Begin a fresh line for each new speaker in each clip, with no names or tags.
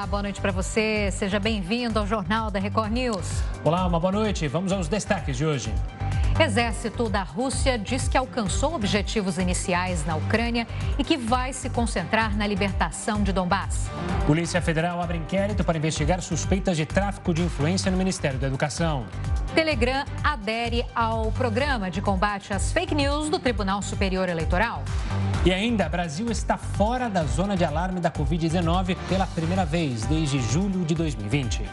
Olá, boa noite para você. Seja bem-vindo ao Jornal da Record News.
Olá, uma boa noite. Vamos aos destaques de hoje.
Exército da Rússia diz que alcançou objetivos iniciais na Ucrânia e que vai se concentrar na libertação de Donbass.
Polícia Federal abre inquérito para investigar suspeitas de tráfico de influência no Ministério da Educação.
Telegram adere ao programa de combate às fake news do Tribunal Superior Eleitoral.
E ainda, Brasil está fora da zona de alarme da Covid-19 pela primeira vez desde julho de 2020.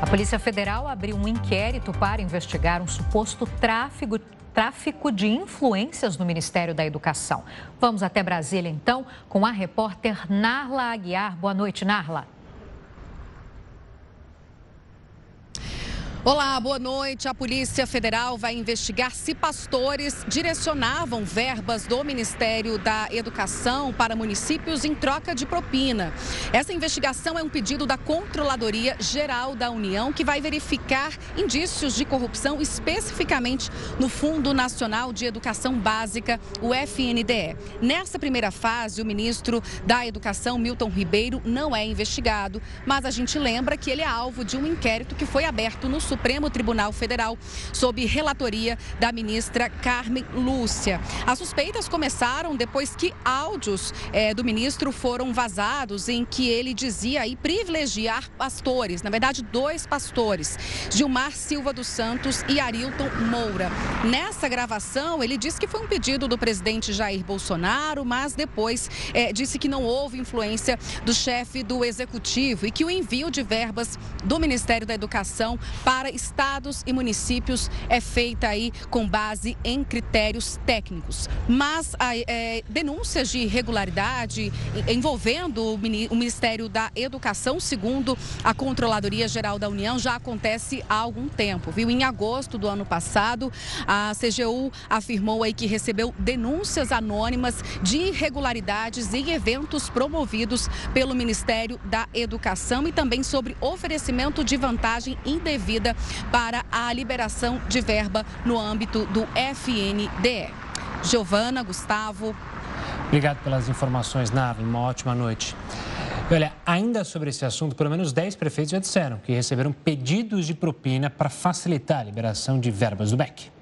A Polícia Federal abriu um inquérito para investigar um suposto tráfico, tráfico de influências no Ministério da Educação. Vamos até Brasília, então, com a repórter Narla Aguiar. Boa noite, Narla.
Olá, boa noite. A Polícia Federal vai investigar se pastores direcionavam verbas do Ministério da Educação para municípios em troca de propina. Essa investigação é um pedido da Controladoria Geral da União, que vai verificar indícios de corrupção especificamente no Fundo Nacional de Educação Básica, o FNDE. Nessa primeira fase, o ministro da Educação, Milton Ribeiro, não é investigado, mas a gente lembra que ele é alvo de um inquérito que foi aberto no Supremo Supremo Tribunal Federal, sob relatoria da ministra Carmen Lúcia. As suspeitas começaram depois que áudios é, do ministro foram vazados em que ele dizia aí privilegiar pastores, na verdade, dois pastores, Gilmar Silva dos Santos e Arilton Moura. Nessa gravação, ele disse que foi um pedido do presidente Jair Bolsonaro, mas depois é, disse que não houve influência do chefe do executivo e que o envio de verbas do Ministério da Educação para para estados e municípios é feita aí com base em critérios técnicos. Mas é, denúncias de irregularidade envolvendo o Ministério da Educação, segundo a Controladoria Geral da União, já acontece há algum tempo. Viu? Em agosto do ano passado, a CGU afirmou aí que recebeu denúncias anônimas de irregularidades em eventos promovidos pelo Ministério da Educação e também sobre oferecimento de vantagem indevida para a liberação de verba no âmbito do FNDE. Giovana, Gustavo.
Obrigado pelas informações, Nave. Uma ótima noite. Olha, ainda sobre esse assunto, pelo menos 10 prefeitos já disseram que receberam pedidos de propina para facilitar a liberação de verbas do BEC.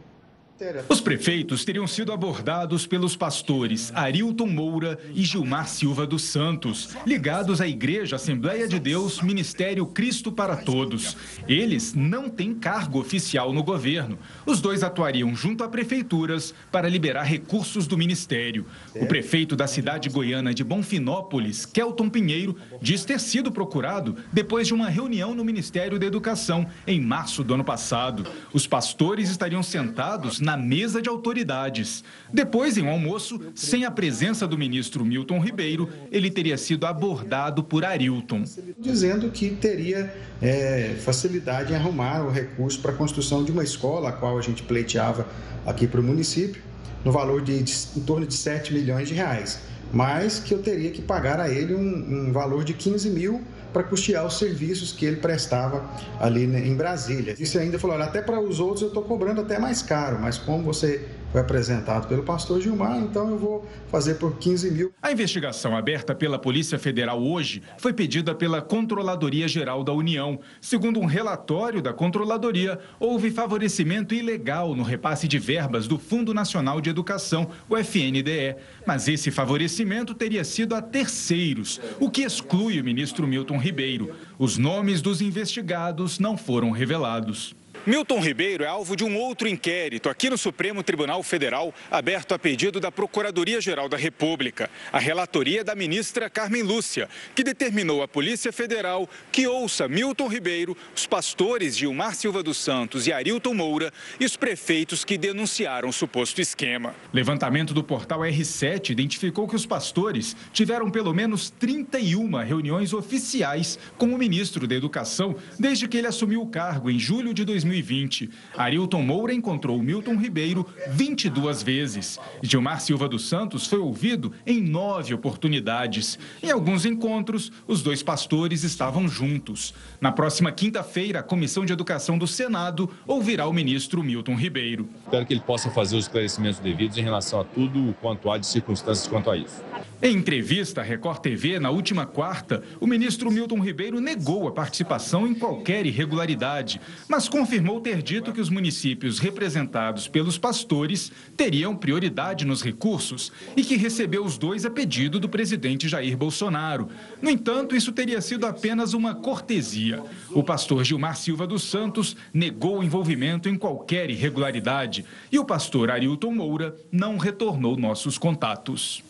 Os prefeitos teriam sido abordados pelos pastores Arilton Moura e Gilmar Silva dos Santos, ligados à Igreja Assembleia de Deus Ministério Cristo para Todos. Eles não têm cargo oficial no governo. Os dois atuariam junto a prefeituras para liberar recursos do ministério. O prefeito da cidade goiana de Bonfinópolis, Kelton Pinheiro, diz ter sido procurado depois de uma reunião no Ministério da Educação em março do ano passado. Os pastores estariam sentados na mesa de autoridades. Depois, em um almoço, sem a presença do ministro Milton Ribeiro, ele teria sido abordado por Arilton.
Dizendo que teria é, facilidade em arrumar o recurso para a construção de uma escola, a qual a gente pleiteava aqui para o município, no valor de, de em torno de 7 milhões de reais. Mas que eu teria que pagar a ele um, um valor de 15 mil para custear os serviços que ele prestava ali né, em Brasília. Isso ainda falou, até para os outros eu estou cobrando até mais caro, mas como você foi apresentado pelo pastor Gilmar, então eu vou fazer por 15 mil.
A investigação aberta pela Polícia Federal hoje foi pedida pela Controladoria Geral da União. Segundo um relatório da Controladoria, houve favorecimento ilegal no repasse de verbas do Fundo Nacional de Educação, o FNDE. Mas esse favorecimento teria sido a terceiros, o que exclui o ministro Milton Ribeiro. Os nomes dos investigados não foram revelados. Milton Ribeiro é alvo de um outro inquérito aqui no Supremo Tribunal Federal, aberto a pedido da Procuradoria-Geral da República. A relatoria da ministra Carmen Lúcia, que determinou à Polícia Federal que ouça Milton Ribeiro, os pastores Gilmar Silva dos Santos e Arilton Moura e os prefeitos que denunciaram o suposto esquema. Levantamento do portal R7 identificou que os pastores tiveram pelo menos 31 reuniões oficiais com o ministro da Educação desde que ele assumiu o cargo em julho de 2020 2020. Arilton Moura encontrou Milton Ribeiro 22 vezes. Gilmar Silva dos Santos foi ouvido em nove oportunidades. Em alguns encontros, os dois pastores estavam juntos. Na próxima quinta-feira, a Comissão de Educação do Senado ouvirá o ministro Milton Ribeiro.
Espero que ele possa fazer os esclarecimentos devidos em relação a tudo quanto há de circunstâncias quanto a isso.
Em entrevista à Record TV, na última quarta, o ministro Milton Ribeiro negou a participação em qualquer irregularidade, mas confirmou ter dito que os municípios representados pelos pastores teriam prioridade nos recursos e que recebeu os dois a pedido do presidente Jair Bolsonaro. No entanto, isso teria sido apenas uma cortesia. O pastor Gilmar Silva dos Santos negou o envolvimento em qualquer irregularidade e o pastor Arilton Moura não retornou nossos contatos.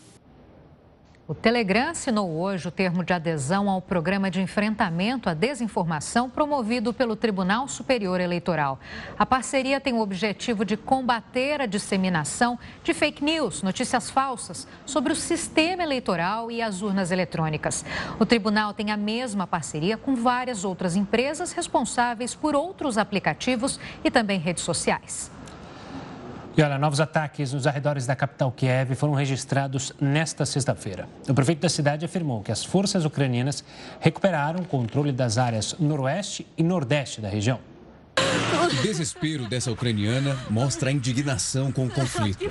O Telegram assinou hoje o termo de adesão ao programa de enfrentamento à desinformação promovido pelo Tribunal Superior Eleitoral. A parceria tem o objetivo de combater a disseminação de fake news, notícias falsas sobre o sistema eleitoral e as urnas eletrônicas. O tribunal tem a mesma parceria com várias outras empresas responsáveis por outros aplicativos e também redes sociais.
E olha, novos ataques nos arredores da capital Kiev foram registrados nesta sexta-feira. O prefeito da cidade afirmou que as forças ucranianas recuperaram o controle das áreas noroeste e nordeste da região.
O desespero dessa ucraniana mostra a indignação com o conflito.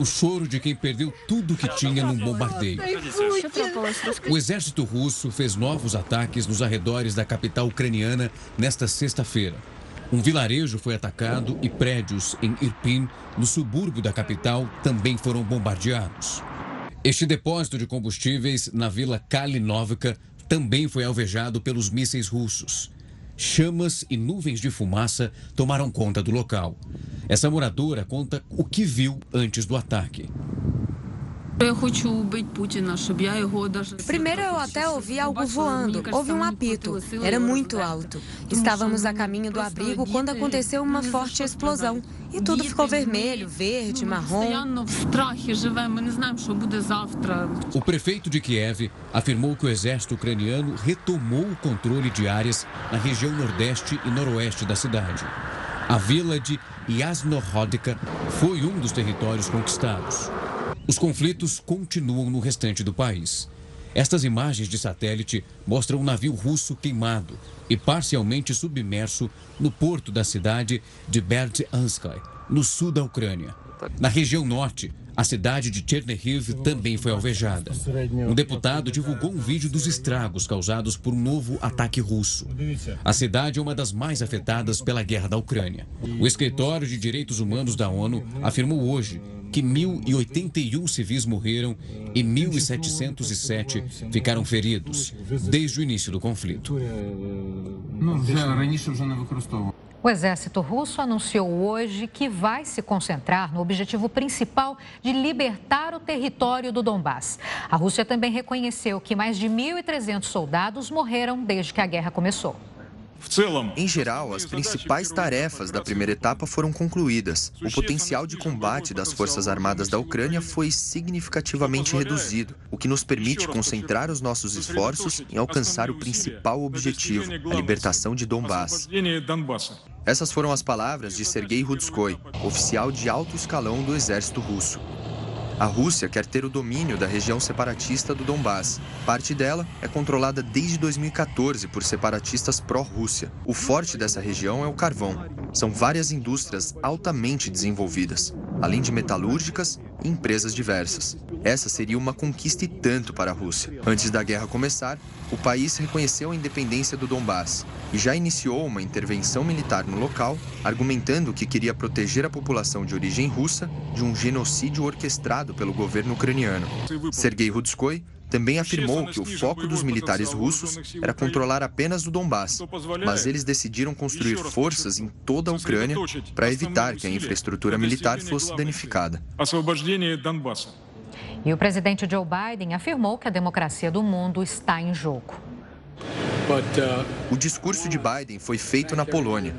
O choro de quem perdeu tudo que tinha num bombardeio. O exército russo fez novos ataques nos arredores da capital ucraniana nesta sexta-feira. Um vilarejo foi atacado e prédios em Irpin, no subúrbio da capital, também foram bombardeados. Este depósito de combustíveis na vila Kalinovka também foi alvejado pelos mísseis russos. Chamas e nuvens de fumaça tomaram conta do local. Essa moradora conta o que viu antes do ataque.
Primeiro eu até ouvi algo voando. Houve um apito. Era muito alto. Estávamos a caminho do abrigo quando aconteceu uma forte explosão. E tudo ficou vermelho, verde, marrom.
O prefeito de Kiev afirmou que o exército ucraniano retomou o controle de áreas na região nordeste e noroeste da cidade. A vila de Yasnorodka foi um dos territórios conquistados. Os conflitos continuam no restante do país. Estas imagens de satélite mostram um navio russo queimado e parcialmente submerso no porto da cidade de Berdyansky, no sul da Ucrânia. Na região norte, a cidade de Chernihiv também foi alvejada. Um deputado divulgou um vídeo dos estragos causados por um novo ataque russo. A cidade é uma das mais afetadas pela guerra da Ucrânia. O Escritório de Direitos Humanos da ONU afirmou hoje que 1.081 civis morreram e 1.707 ficaram feridos desde o início do conflito.
O exército russo anunciou hoje que vai se concentrar no objetivo principal de libertar o território do Donbass. A Rússia também reconheceu que mais de 1.300 soldados morreram desde que a guerra começou.
Em geral, as principais tarefas da primeira etapa foram concluídas. O potencial de combate das Forças Armadas da Ucrânia foi significativamente reduzido, o que nos permite concentrar os nossos esforços em alcançar o principal objetivo, a libertação de Donbass. Essas foram as palavras de Sergei Rudskoy, oficial de alto escalão do exército russo. A Rússia quer ter o domínio da região separatista do Donbass. Parte dela é controlada desde 2014 por separatistas pró-Rússia. O forte dessa região é o carvão. São várias indústrias altamente desenvolvidas, além de metalúrgicas empresas diversas. Essa seria uma conquista e tanto para a Rússia. Antes da guerra começar, o país reconheceu a independência do Donbass e já iniciou uma intervenção militar no local, argumentando que queria proteger a população de origem russa de um genocídio orquestrado pelo governo ucraniano. Sergei Rudskoy também afirmou que o foco dos militares russos era controlar apenas o Donbass, mas eles decidiram construir forças em toda a Ucrânia para evitar que a infraestrutura militar fosse danificada.
E o presidente Joe Biden afirmou que a democracia do mundo está em jogo.
O discurso de Biden foi feito na Polônia.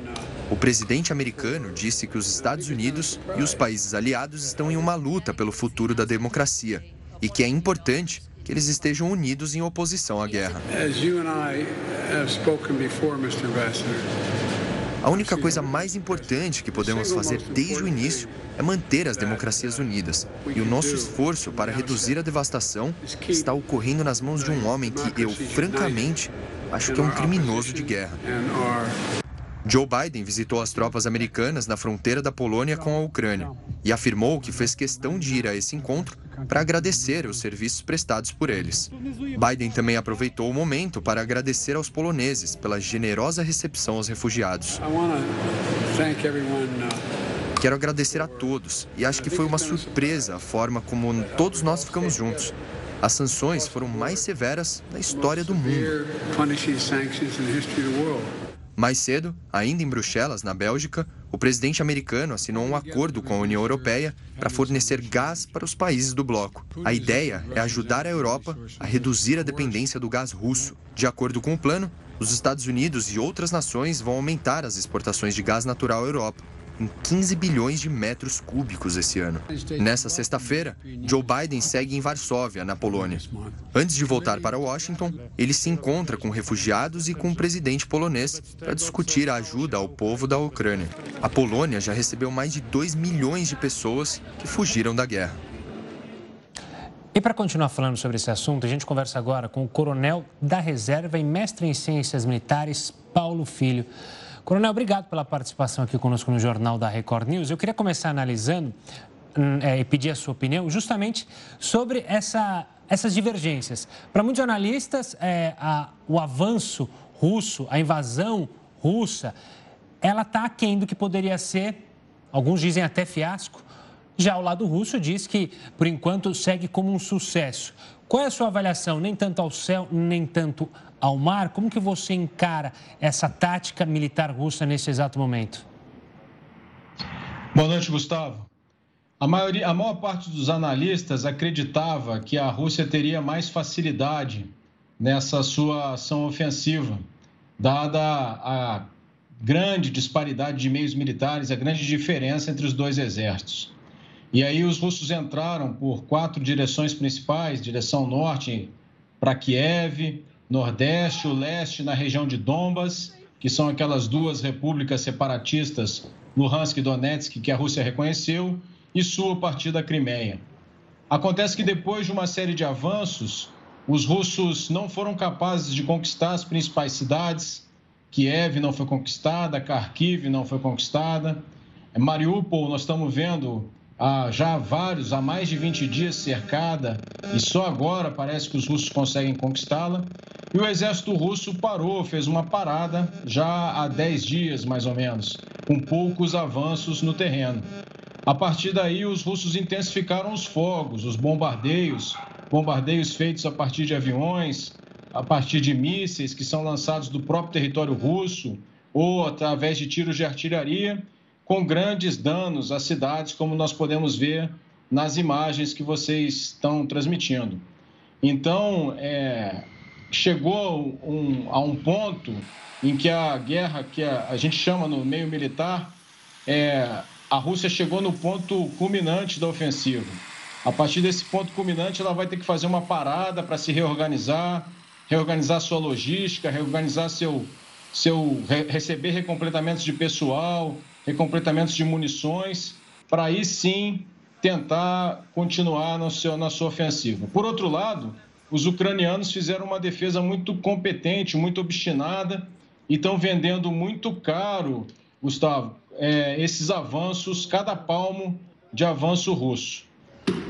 O presidente americano disse que os Estados Unidos e os países aliados estão em uma luta pelo futuro da democracia e que é importante que eles estejam unidos em oposição à guerra. A única coisa mais importante que podemos fazer desde o início é manter as democracias unidas. E o nosso esforço para reduzir a devastação está ocorrendo nas mãos de um homem que eu, francamente, acho que é um criminoso de guerra. Joe Biden visitou as tropas americanas na fronteira da Polônia com a Ucrânia e afirmou que fez questão de ir a esse encontro para agradecer os serviços prestados por eles. Biden também aproveitou o momento para agradecer aos poloneses pela generosa recepção aos refugiados. Quero agradecer a todos e acho que foi uma surpresa a forma como todos nós ficamos juntos. As sanções foram mais severas na história do mundo. Mais cedo, ainda em Bruxelas, na Bélgica, o presidente americano assinou um acordo com a União Europeia para fornecer gás para os países do bloco. A ideia é ajudar a Europa a reduzir a dependência do gás russo. De acordo com o plano, os Estados Unidos e outras nações vão aumentar as exportações de gás natural à Europa em 15 bilhões de metros cúbicos esse ano. Nessa sexta-feira, Joe Biden segue em Varsóvia, na Polônia. Antes de voltar para Washington, ele se encontra com refugiados e com o presidente polonês para discutir a ajuda ao povo da Ucrânia. A Polônia já recebeu mais de 2 milhões de pessoas que fugiram da guerra.
E para continuar falando sobre esse assunto, a gente conversa agora com o coronel da reserva e mestre em ciências militares, Paulo Filho. Coronel, obrigado pela participação aqui conosco no Jornal da Record News. Eu queria começar analisando hum, é, e pedir a sua opinião justamente sobre essa, essas divergências. Para muitos jornalistas, é, a, o avanço russo, a invasão russa, ela está aquém do que poderia ser, alguns dizem até fiasco. Já o lado russo diz que, por enquanto, segue como um sucesso. Qual é a sua avaliação, nem tanto ao céu, nem tanto ao mar. Como que você encara essa tática militar russa nesse exato momento?
Boa noite, Gustavo. A, maioria, a maior parte dos analistas acreditava que a Rússia teria mais facilidade nessa sua ação ofensiva, dada a grande disparidade de meios militares, a grande diferença entre os dois exércitos. E aí os russos entraram por quatro direções principais, direção norte para Kiev, Nordeste, o Leste na região de Donbas, que são aquelas duas repúblicas separatistas, Luhansk e Donetsk, que a Rússia reconheceu, e Sul a partir da Crimeia. Acontece que depois de uma série de avanços, os russos não foram capazes de conquistar as principais cidades. Kiev não foi conquistada, Kharkiv não foi conquistada. Mariupol, nós estamos vendo há já vários, há mais de 20 dias cercada, e só agora parece que os russos conseguem conquistá-la. E o exército russo parou, fez uma parada já há 10 dias mais ou menos, com poucos avanços no terreno. A partir daí, os russos intensificaram os fogos, os bombardeios, bombardeios feitos a partir de aviões, a partir de mísseis que são lançados do próprio território russo ou através de tiros de artilharia, com grandes danos às cidades, como nós podemos ver nas imagens que vocês estão transmitindo. Então, é, chegou um, a um ponto em que a guerra, que a, a gente chama no meio militar, é, a Rússia chegou no ponto culminante da ofensiva. A partir desse ponto culminante, ela vai ter que fazer uma parada para se reorganizar, reorganizar sua logística, reorganizar seu, seu receber recompletamentos de pessoal, recompletamentos de munições, para aí sim tentar continuar no seu, na sua ofensiva. Por outro lado, os ucranianos fizeram uma defesa muito competente, muito obstinada e estão vendendo muito caro, Gustavo, é, esses avanços, cada palmo de avanço russo.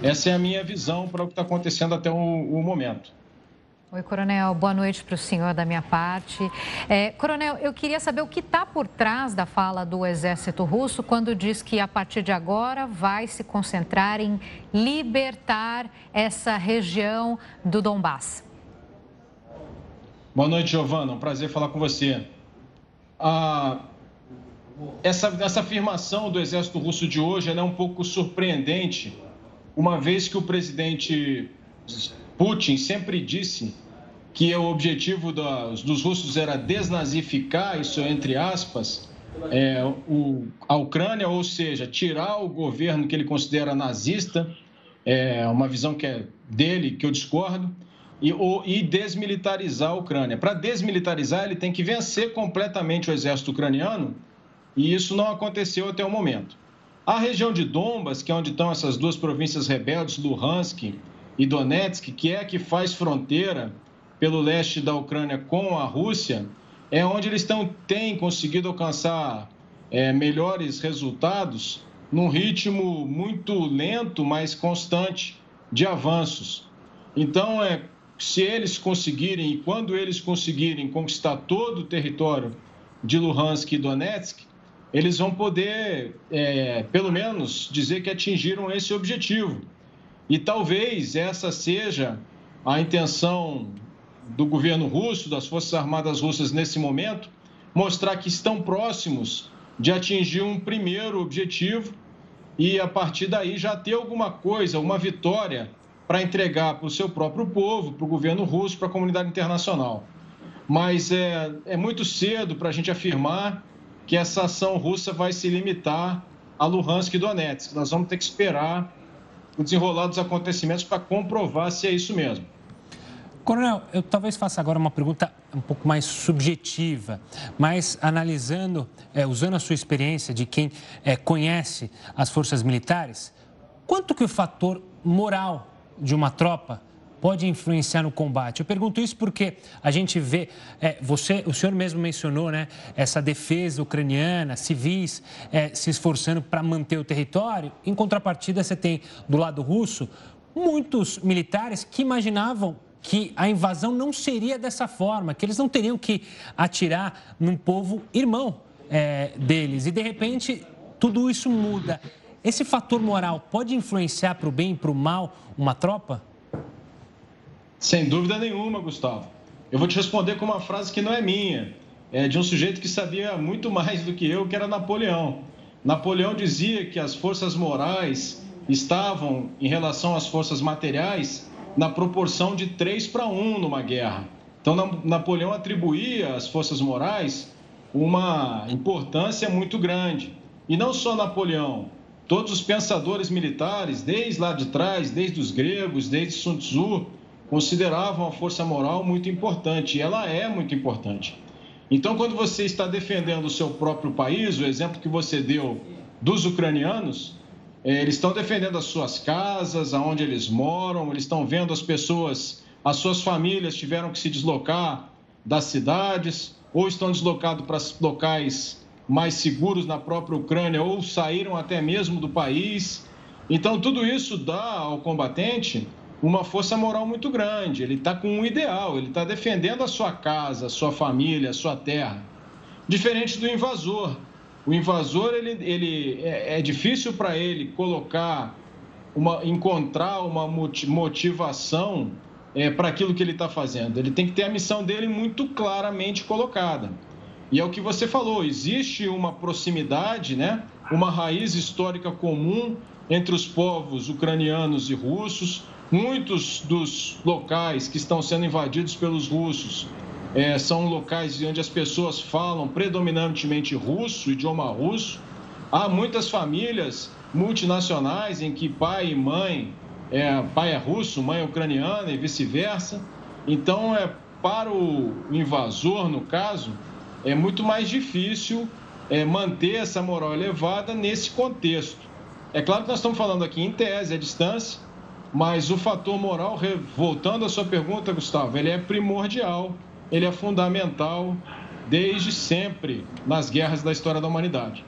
Essa é a minha visão para o que está acontecendo até o, o momento.
Oi, Coronel. Boa noite para o senhor da minha parte. É, coronel, eu queria saber o que está por trás da fala do exército russo quando diz que a partir de agora vai se concentrar em libertar essa região do Donbass.
Boa noite, Giovana. Um prazer falar com você. Ah, essa, essa afirmação do exército russo de hoje é um pouco surpreendente, uma vez que o presidente Putin sempre disse que o objetivo dos, dos russos era desnazificar, isso entre aspas, é, o, a Ucrânia, ou seja, tirar o governo que ele considera nazista, é uma visão que é dele, que eu discordo. e, e desmilitarizar a Ucrânia. Para desmilitarizar, ele tem que vencer completamente o exército ucraniano e isso não aconteceu até o momento. A região de Donbas, que é onde estão essas duas províncias rebeldes, Luhansk e Donetsk, que é a que faz fronteira pelo leste da Ucrânia com a Rússia, é onde eles tão, têm conseguido alcançar é, melhores resultados num ritmo muito lento, mas constante de avanços. Então, é, se eles conseguirem, e quando eles conseguirem conquistar todo o território de Luhansk e Donetsk, eles vão poder, é, pelo menos, dizer que atingiram esse objetivo. E talvez essa seja a intenção do governo russo, das Forças Armadas russas nesse momento, mostrar que estão próximos de atingir um primeiro objetivo e, a partir daí, já ter alguma coisa, uma vitória para entregar para o seu próprio povo, para o governo russo, para a comunidade internacional. Mas é, é muito cedo para a gente afirmar que essa ação russa vai se limitar a Luhansk e Donetsk. Nós vamos ter que esperar o desenrolar dos acontecimentos para comprovar se é isso mesmo.
Coronel, eu talvez faça agora uma pergunta um pouco mais subjetiva, mas analisando, é, usando a sua experiência de quem é, conhece as forças militares, quanto que o fator moral de uma tropa pode influenciar no combate? Eu pergunto isso porque a gente vê, é, você, o senhor mesmo mencionou, né, essa defesa ucraniana, civis é, se esforçando para manter o território. Em contrapartida, você tem do lado russo muitos militares que imaginavam que a invasão não seria dessa forma, que eles não teriam que atirar num povo irmão é, deles. E de repente tudo isso muda. Esse fator moral pode influenciar para o bem e para o mal uma tropa?
Sem dúvida nenhuma, Gustavo. Eu vou te responder com uma frase que não é minha, é de um sujeito que sabia muito mais do que eu, que era Napoleão. Napoleão dizia que as forças morais estavam, em relação às forças materiais, na proporção de 3 para 1 numa guerra. Então, Napoleão atribuía às forças morais uma importância muito grande. E não só Napoleão, todos os pensadores militares, desde lá de trás, desde os gregos, desde Sun Tzu, consideravam a força moral muito importante, e ela é muito importante. Então, quando você está defendendo o seu próprio país, o exemplo que você deu dos ucranianos, é, eles estão defendendo as suas casas, aonde eles moram, eles estão vendo as pessoas, as suas famílias tiveram que se deslocar das cidades, ou estão deslocados para locais mais seguros na própria Ucrânia, ou saíram até mesmo do país. Então, tudo isso dá ao combatente uma força moral muito grande. Ele está com um ideal, ele está defendendo a sua casa, a sua família, a sua terra. Diferente do invasor, o invasor, ele, ele é, é difícil para ele colocar, uma, encontrar uma motivação é, para aquilo que ele está fazendo. Ele tem que ter a missão dele muito claramente colocada. E é o que você falou, existe uma proximidade, né? uma raiz histórica comum entre os povos ucranianos e russos. Muitos dos locais que estão sendo invadidos pelos russos é, são locais onde as pessoas falam predominantemente russo, idioma russo. Há muitas famílias multinacionais em que pai e mãe, é, pai é russo, mãe é ucraniana e vice-versa. Então, é, para o invasor, no caso, é muito mais difícil é, manter essa moral elevada nesse contexto. É claro que nós estamos falando aqui em tese, à distância, mas o fator moral, voltando à sua pergunta, Gustavo, ele é primordial ele é fundamental desde sempre nas guerras da história da humanidade.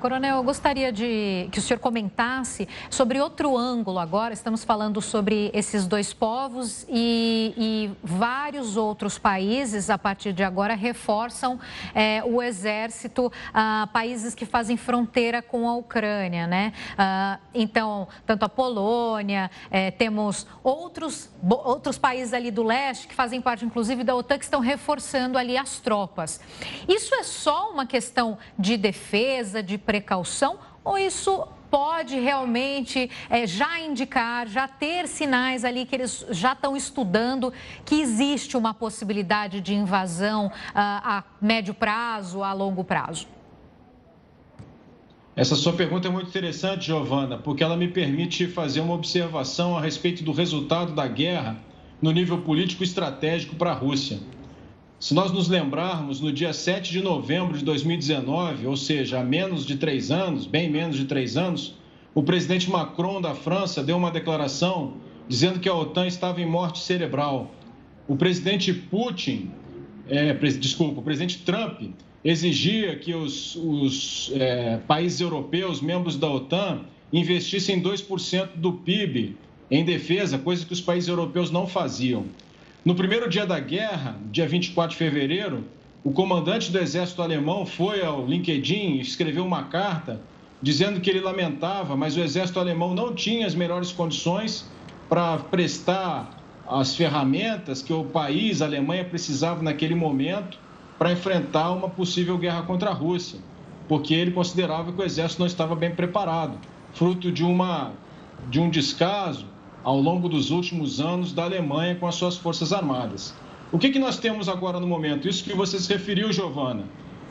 Coronel, eu gostaria de que o senhor comentasse sobre outro ângulo agora. Estamos falando sobre esses dois povos e, e vários outros países, a partir de agora, reforçam é, o exército, ah, países que fazem fronteira com a Ucrânia, né? Ah, então, tanto a Polônia, é, temos outros, outros países ali do leste que fazem parte, inclusive, da OTAN, que estão reforçando ali as tropas. Isso é só uma questão de defesa, de precaução ou isso pode realmente é, já indicar, já ter sinais ali que eles já estão estudando que existe uma possibilidade de invasão ah, a médio prazo, a longo prazo?
Essa sua pergunta é muito interessante, Giovana, porque ela me permite fazer uma observação a respeito do resultado da guerra no nível político estratégico para a Rússia. Se nós nos lembrarmos, no dia 7 de novembro de 2019, ou seja, há menos de três anos, bem menos de três anos, o presidente Macron da França deu uma declaração dizendo que a OTAN estava em morte cerebral. O presidente Putin, é, desculpa, o presidente Trump exigia que os, os é, países europeus, membros da OTAN, investissem 2% do PIB em defesa, coisa que os países europeus não faziam. No primeiro dia da guerra, dia 24 de fevereiro, o comandante do exército alemão foi ao LinkedIn e escreveu uma carta dizendo que ele lamentava, mas o exército alemão não tinha as melhores condições para prestar as ferramentas que o país, a Alemanha, precisava naquele momento para enfrentar uma possível guerra contra a Rússia, porque ele considerava que o exército não estava bem preparado, fruto de, uma, de um descaso ao longo dos últimos anos da Alemanha com as suas forças armadas. O que, que nós temos agora no momento? Isso que você se referiu, Giovana.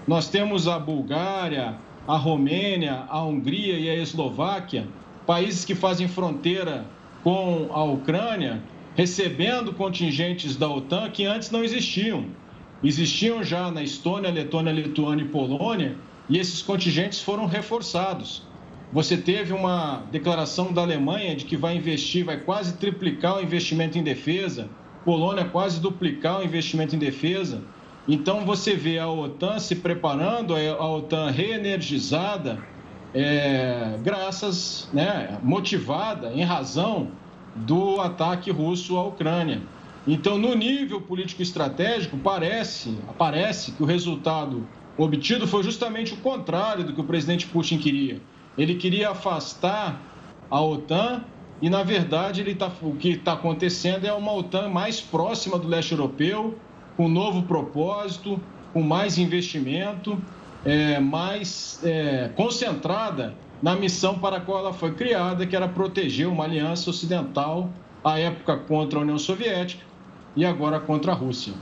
Nós temos a Bulgária, a Romênia, a Hungria e a Eslováquia, países que fazem fronteira com a Ucrânia, recebendo contingentes da OTAN que antes não existiam existiam já na Estônia, Letônia, Lituânia e Polônia, e esses contingentes foram reforçados. Você teve uma declaração da Alemanha de que vai investir, vai quase triplicar o investimento em defesa, Polônia quase duplicar o investimento em defesa. Então você vê a OTAN se preparando, a OTAN reenergizada, é, graças, né, motivada, em razão do ataque russo à Ucrânia. Então, no nível político estratégico, parece, parece que o resultado obtido foi justamente o contrário do que o presidente Putin queria. Ele queria afastar a OTAN e, na verdade, ele tá, o que está acontecendo é uma OTAN mais próxima do leste europeu, com novo propósito, com mais investimento, é, mais é, concentrada na missão para a qual ela foi criada, que era proteger uma aliança ocidental, à época contra a União Soviética, e agora contra a Rússia.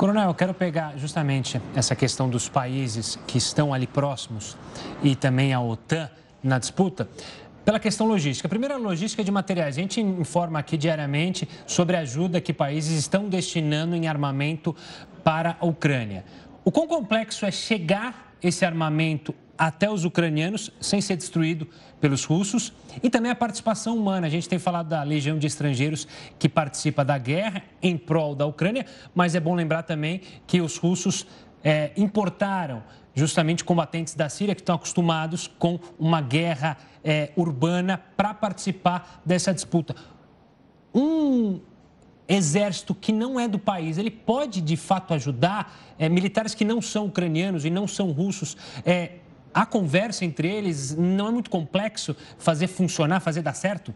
Coronel, eu quero pegar justamente essa questão dos países que estão ali próximos e também a OTAN na disputa. Pela questão logística. Primeiro, a logística de materiais. A gente informa aqui diariamente sobre a ajuda que países estão destinando em armamento para a Ucrânia. O quão complexo é chegar esse armamento até os ucranianos sem ser destruído pelos russos e também a participação humana. A gente tem falado da legião de estrangeiros que participa da guerra em prol da Ucrânia, mas é bom lembrar também que os russos é, importaram justamente combatentes da Síria que estão acostumados com uma guerra é, urbana para participar dessa disputa. Um exército que não é do país, ele pode de fato ajudar é, militares que não são ucranianos e não são russos é, a conversa entre eles não é muito complexo fazer funcionar, fazer dar certo?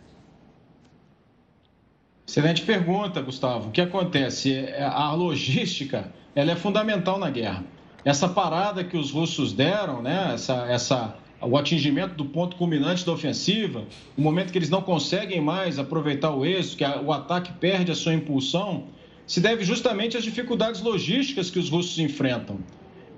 Excelente pergunta, Gustavo. O que acontece? É, a logística ela é fundamental na guerra. Essa parada que os russos deram, né? essa, essa, o atingimento do ponto culminante da ofensiva, o momento que eles não conseguem mais aproveitar o êxito, que a, o ataque perde a sua impulsão, se deve justamente às dificuldades logísticas que os russos enfrentam.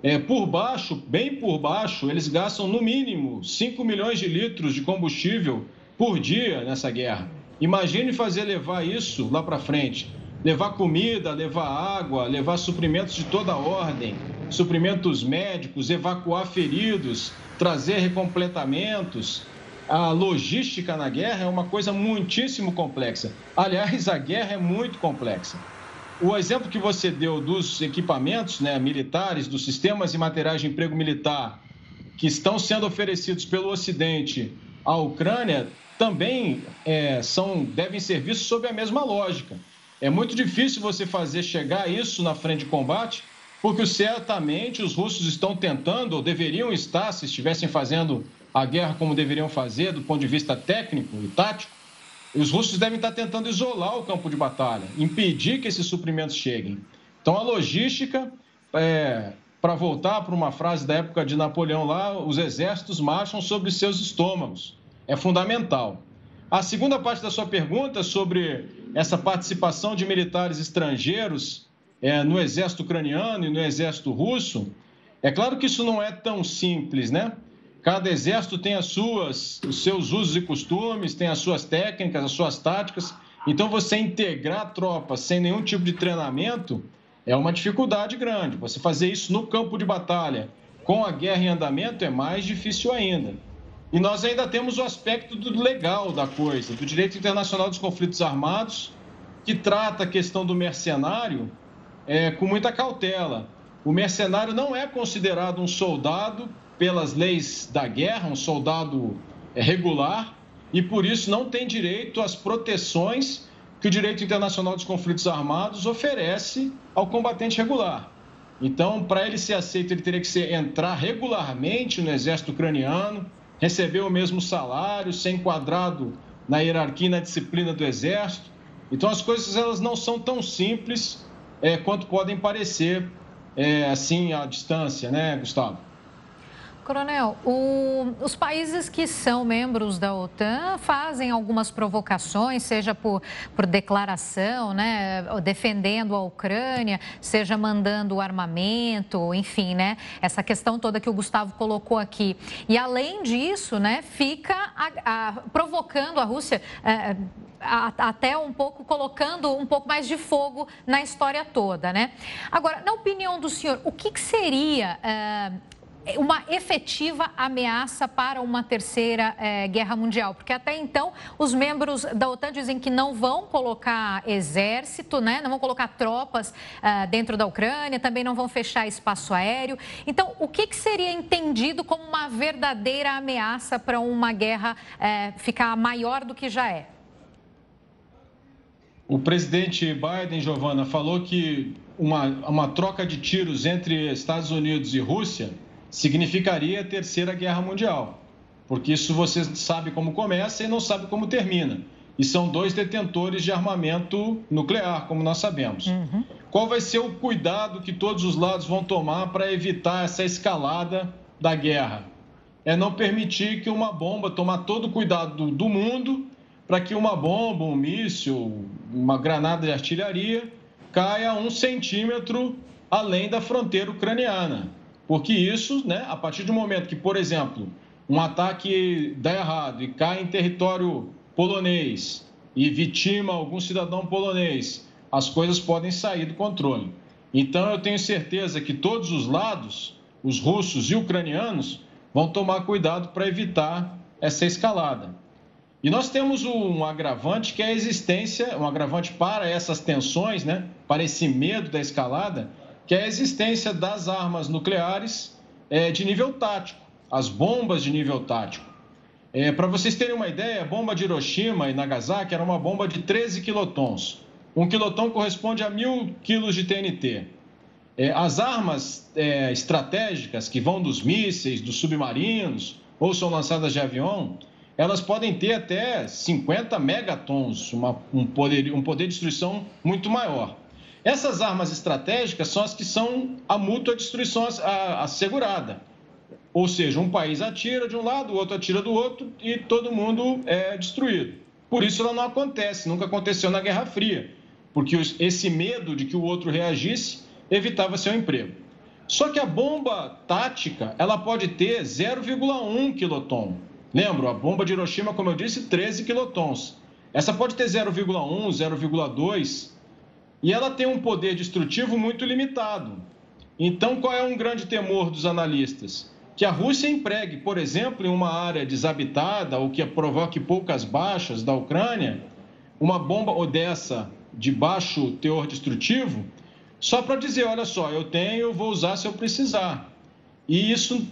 É, por baixo, bem por baixo, eles gastam no mínimo 5 milhões de litros de combustível por dia nessa guerra. Imagine fazer levar isso lá para frente. Levar comida, levar água, levar suprimentos de toda ordem, suprimentos médicos, evacuar feridos, trazer recompletamentos. A logística na guerra é uma coisa muitíssimo complexa. Aliás, a guerra é muito complexa. O exemplo que você deu dos equipamentos né, militares, dos sistemas e materiais de emprego militar que estão sendo oferecidos pelo Ocidente à Ucrânia também é, são, devem ser vistos sob a mesma lógica. É muito difícil você fazer chegar isso na frente de combate, porque certamente os russos estão tentando, ou deveriam estar, se estivessem fazendo a guerra como deveriam fazer, do ponto de vista técnico e tático, os russos devem estar tentando isolar o campo de batalha, impedir que esses suprimentos cheguem. Então, a logística, é, para voltar para uma frase da época de Napoleão lá, os exércitos marcham sobre seus estômagos. É fundamental. A segunda parte da sua pergunta sobre essa participação de militares estrangeiros é, no exército ucraniano e no exército russo, é claro que isso não é tão simples, né? Cada exército tem as suas, os seus usos e costumes, tem as suas técnicas, as suas táticas, Então, você integrar tropas sem nenhum tipo de treinamento é uma dificuldade grande. Você fazer isso no campo de batalha, com a guerra em andamento, é mais difícil ainda. E nós ainda temos o aspecto do legal da coisa, do direito internacional dos conflitos armados, que trata a questão do mercenário é, com muita cautela. O mercenário não é considerado um soldado pelas leis da guerra, um soldado é, regular, e por isso não tem direito às proteções que o direito internacional dos conflitos armados oferece ao combatente regular. Então, para ele ser aceito, ele teria que ser, entrar regularmente no exército ucraniano, receber o mesmo salário, ser enquadrado na hierarquia e na disciplina do exército. Então, as coisas elas não são tão simples é, quanto podem parecer é, assim à distância, né, Gustavo?
Coronel, o, os países que são membros da OTAN fazem algumas provocações, seja por, por declaração, né, defendendo a Ucrânia, seja mandando armamento, enfim, né, essa questão toda que o Gustavo colocou aqui. E além disso, né, fica a, a, provocando a Rússia. É, até um pouco colocando um pouco mais de fogo na história toda, né? Agora, na opinião do senhor, o que, que seria é, uma efetiva ameaça para uma terceira é, guerra mundial, porque até então os membros da OTAN dizem que não vão colocar exército, né, não vão colocar tropas é, dentro da Ucrânia, também não vão fechar espaço aéreo. Então, o que, que seria entendido como uma verdadeira ameaça para uma guerra é, ficar maior do que já é?
O presidente Biden, Giovana, falou que uma, uma troca de tiros entre Estados Unidos e Rússia significaria a Terceira Guerra Mundial, porque isso você sabe como começa e não sabe como termina. E são dois detentores de armamento nuclear, como nós sabemos. Uhum. Qual vai ser o cuidado que todos os lados vão tomar para evitar essa escalada da guerra? É não permitir que uma bomba, tomar todo o cuidado do mundo para que uma bomba, um míssil, uma granada de artilharia caia um centímetro além da fronteira ucraniana. Porque isso, né, a partir do momento que, por exemplo, um ataque dá errado e cai em território polonês e vitima algum cidadão polonês, as coisas podem sair do controle. Então, eu tenho certeza que todos os lados, os russos e ucranianos, vão tomar cuidado para evitar essa escalada. E nós temos um agravante que é a existência, um agravante para essas tensões, né, para esse medo da escalada, que é a existência das armas nucleares é, de nível tático, as bombas de nível tático. É, Para vocês terem uma ideia, a bomba de Hiroshima e Nagasaki era uma bomba de 13 quilotons. Um quiloton corresponde a mil quilos de TNT. É, as armas é, estratégicas que vão dos mísseis, dos submarinos ou são lançadas de avião, elas podem ter até 50 megatons, uma, um, poder, um poder de destruição muito maior. Essas armas estratégicas são as que são a mútua destruição assegurada. Ou seja, um país atira de um lado, o outro atira do outro e todo mundo é destruído. Por isso ela não acontece, nunca aconteceu na Guerra Fria, porque esse medo de que o outro reagisse evitava seu emprego. Só que a bomba tática, ela pode ter 0,1 quiloton. Lembro, a bomba de Hiroshima, como eu disse, 13 quilotons. Essa pode ter 0,1, 0,2 e ela tem um poder destrutivo muito limitado. Então, qual é um grande temor dos analistas? Que a Rússia empregue, por exemplo, em uma área desabitada ou que provoque poucas baixas da Ucrânia, uma bomba dessa de baixo teor destrutivo, só para dizer: olha só, eu tenho, eu vou usar se eu precisar. E isso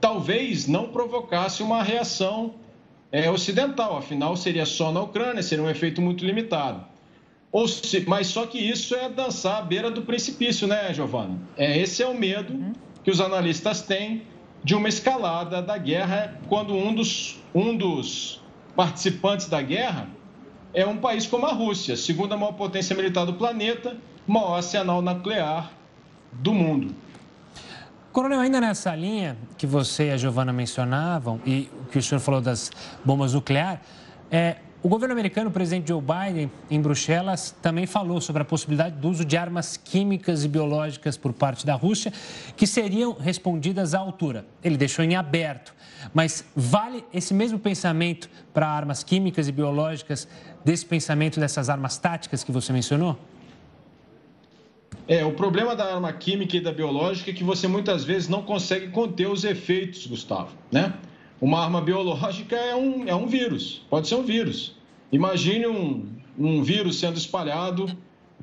talvez não provocasse uma reação é, ocidental, afinal, seria só na Ucrânia, seria um efeito muito limitado. Ou se, mas só que isso é dançar à beira do precipício, né, Giovana? É, esse é o medo uhum. que os analistas têm de uma escalada da guerra quando um dos, um dos participantes da guerra é um país como a Rússia, segunda maior potência militar do planeta, maior arsenal nuclear do mundo.
Coronel, ainda nessa linha que você e a Giovana mencionavam e que o senhor falou das bombas nucleares, é, o governo americano, o presidente Joe Biden, em Bruxelas, também falou sobre a possibilidade do uso de armas químicas e biológicas por parte da Rússia, que seriam respondidas à altura. Ele deixou em aberto. Mas vale esse mesmo pensamento para armas químicas e biológicas, desse pensamento dessas armas táticas que você mencionou?
É, o problema da arma química e da biológica é que você muitas vezes não consegue conter os efeitos, Gustavo, né? Uma arma biológica é um, é um vírus, pode ser um vírus. Imagine um, um vírus sendo espalhado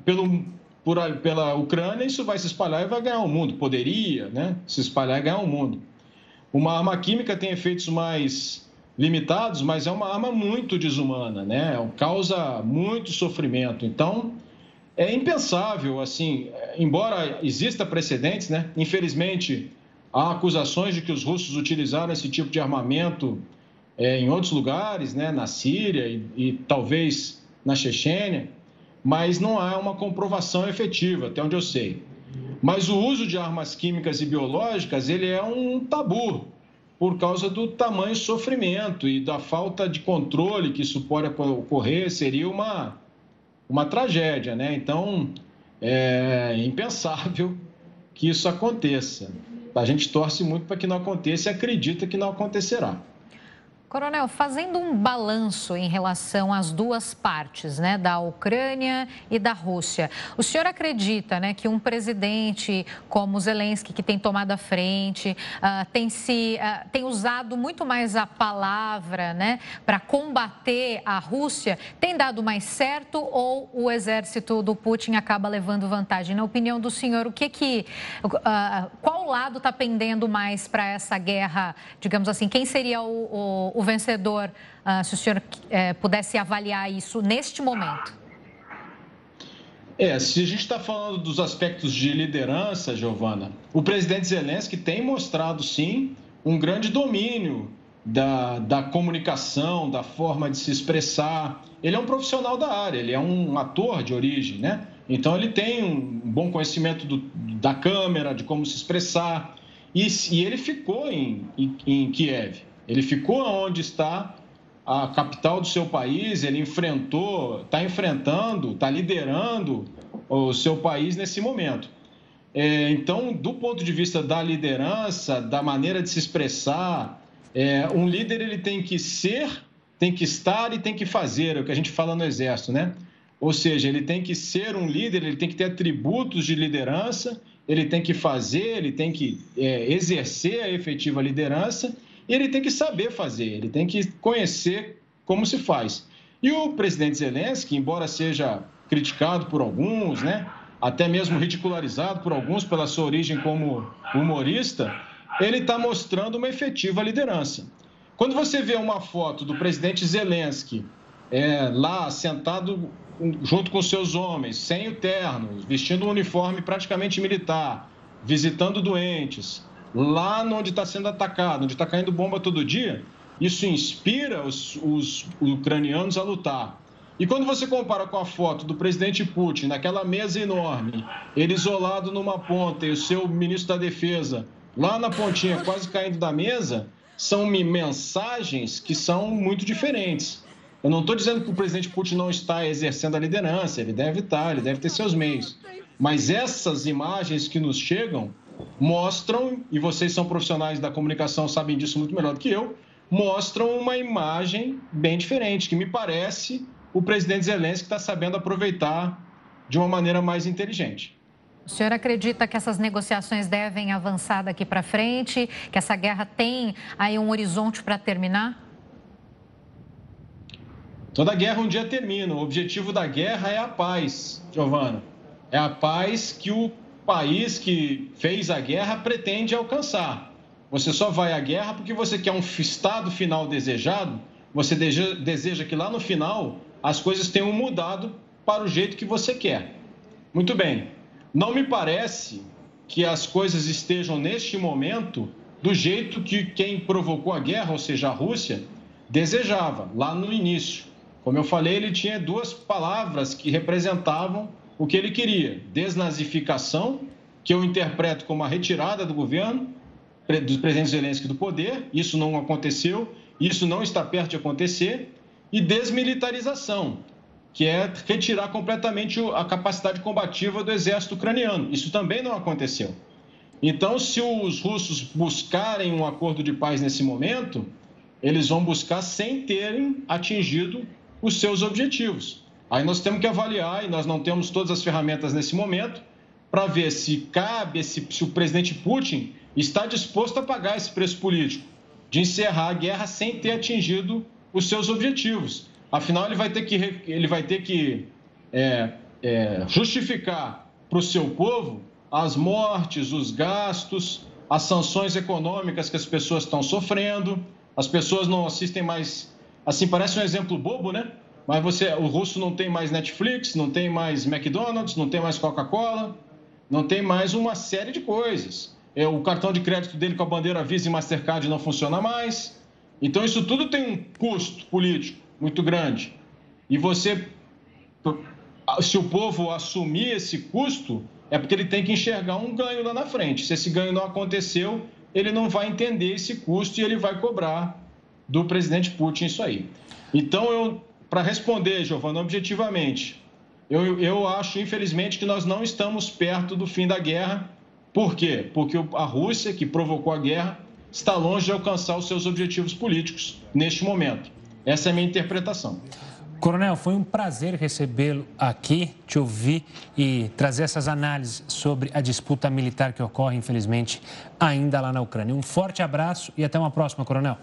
pelo, por, pela Ucrânia, isso vai se espalhar e vai ganhar o mundo. Poderia né, se espalhar e ganhar o mundo. Uma arma química tem efeitos mais limitados, mas é uma arma muito desumana, né? causa muito sofrimento. Então, é impensável, assim, embora exista precedentes, né? Infelizmente, Há acusações de que os russos utilizaram esse tipo de armamento é, em outros lugares, né, na Síria e, e talvez na Chechênia, mas não há uma comprovação efetiva, até onde eu sei. Mas o uso de armas químicas e biológicas ele é um tabu por causa do tamanho sofrimento e da falta de controle que isso pode ocorrer seria uma uma tragédia, né? Então é impensável que isso aconteça. A gente torce muito para que não aconteça e acredita que não acontecerá.
Coronel, fazendo um balanço em relação às duas partes, né, da Ucrânia e da Rússia, o senhor acredita, né, que um presidente como Zelensky, que tem tomado a frente, uh, tem se uh, tem usado muito mais a palavra, né, para combater a Rússia, tem dado mais certo ou o exército do Putin acaba levando vantagem? Na opinião do senhor, o que que uh, qual lado está pendendo mais para essa guerra, digamos assim? Quem seria o, o o vencedor, uh, se o senhor uh, pudesse avaliar isso neste momento?
É, se a gente está falando dos aspectos de liderança, Giovana, o presidente Zelensky tem mostrado, sim, um grande domínio da, da comunicação, da forma de se expressar. Ele é um profissional da área, ele é um ator de origem, né? Então, ele tem um bom conhecimento do, da câmera, de como se expressar. E, e ele ficou em, em, em Kiev. Ele ficou onde está a capital do seu país, ele enfrentou, está enfrentando, está liderando o seu país nesse momento. É, então, do ponto de vista da liderança, da maneira de se expressar, é, um líder ele tem que ser, tem que estar e tem que fazer, é o que a gente fala no Exército, né? Ou seja, ele tem que ser um líder, ele tem que ter atributos de liderança, ele tem que fazer, ele tem que é, exercer a efetiva liderança e ele tem que saber fazer, ele tem que conhecer como se faz. E o presidente Zelensky, embora seja criticado por alguns, né, até mesmo ridicularizado por alguns pela sua origem como humorista, ele está mostrando uma efetiva liderança. Quando você vê uma foto do presidente Zelensky é, lá sentado junto com seus homens, sem o terno, vestindo um uniforme praticamente militar, visitando doentes, lá onde está sendo atacado, onde está caindo bomba todo dia, isso inspira os, os, ucranianos a lutar. E quando você compara com a foto do presidente Putin naquela mesa enorme, ele isolado numa ponta e o seu ministro da Defesa lá na pontinha, quase caindo da mesa, são mensagens que são muito diferentes. Eu não estou dizendo que o presidente Putin não está exercendo a liderança, ele deve estar, ele deve ter seus meios. Mas essas imagens que nos chegam mostram, e vocês são profissionais da comunicação, sabem disso muito melhor do que eu, mostram uma imagem bem diferente, que me parece o presidente Zelensky está sabendo aproveitar de uma maneira mais inteligente.
O senhor acredita que essas negociações devem avançar daqui para frente, que essa guerra tem aí um horizonte para terminar?
Toda guerra um dia termina. O objetivo da guerra é a paz, Giovana. É a paz que o país que fez a guerra pretende alcançar. Você só vai à guerra porque você quer um estado final desejado, você deseja que lá no final as coisas tenham mudado para o jeito que você quer. Muito bem, não me parece que as coisas estejam neste momento do jeito que quem provocou a guerra, ou seja, a Rússia, desejava lá no início. Como eu falei, ele tinha duas palavras que representavam o que ele queria: desnazificação, que eu interpreto como a retirada do governo, do presidente Zelensky do poder. Isso não aconteceu, isso não está perto de acontecer. e desmilitarização, que é retirar completamente a capacidade combativa do exército ucraniano. Isso também não aconteceu. Então, se os russos buscarem um acordo de paz nesse momento, eles vão buscar sem terem atingido os seus objetivos. Aí nós temos que avaliar, e nós não temos todas as ferramentas nesse momento, para ver se cabe, se, se o presidente Putin está disposto a pagar esse preço político de encerrar a guerra sem ter atingido os seus objetivos. Afinal, ele vai ter que, ele vai ter que é, é, justificar para o seu povo as mortes, os gastos, as sanções econômicas que as pessoas estão sofrendo. As pessoas não assistem mais. Assim, parece um exemplo bobo, né? Mas você, o russo não tem mais Netflix, não tem mais McDonald's, não tem mais Coca-Cola, não tem mais uma série de coisas. É, o cartão de crédito dele com a bandeira Visa e Mastercard não funciona mais. Então, isso tudo tem um custo político muito grande. E você, se o povo assumir esse custo, é porque ele tem que enxergar um ganho lá na frente. Se esse ganho não aconteceu, ele não vai entender esse custo e ele vai cobrar do presidente Putin isso aí. Então, eu, para responder, Giovana, objetivamente, eu, eu acho, infelizmente, que nós não estamos perto do fim da guerra. Por quê? Porque a Rússia, que provocou a guerra, está longe de alcançar os seus objetivos políticos neste momento. Essa é a minha interpretação.
Coronel, foi um prazer recebê-lo aqui, te ouvir e trazer essas análises sobre a disputa militar que ocorre, infelizmente, ainda lá na Ucrânia. Um forte abraço e até uma próxima, Coronel.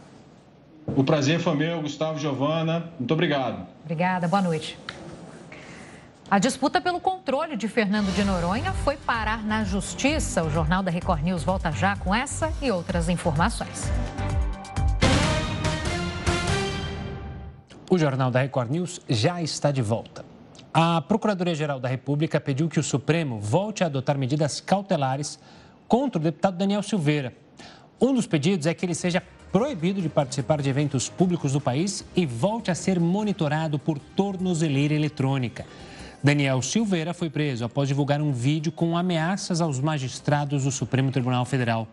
O prazer foi meu, Gustavo Giovana. Muito obrigado.
Obrigada, boa noite. A disputa pelo controle de Fernando de Noronha foi parar na justiça. O Jornal da Record News volta já com essa e outras informações.
O Jornal da Record News já está de volta. A Procuradoria-Geral da República pediu que o Supremo volte a adotar medidas cautelares contra o deputado Daniel Silveira. Um dos pedidos é que ele seja proibido de participar de eventos públicos do país e volte a ser monitorado por tornozeleira eletrônica. Daniel Silveira foi preso após divulgar um vídeo com ameaças aos magistrados do Supremo Tribunal Federal.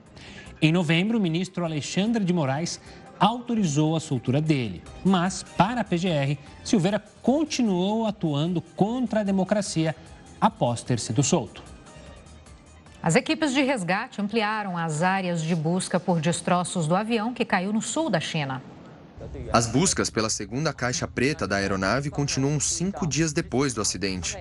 Em novembro, o ministro Alexandre de Moraes autorizou a soltura dele. Mas, para a PGR, Silveira continuou atuando contra a democracia após ter sido solto.
As equipes de resgate ampliaram as áreas de busca por destroços do avião que caiu no sul da China.
As buscas pela segunda caixa preta da aeronave continuam cinco dias depois do acidente.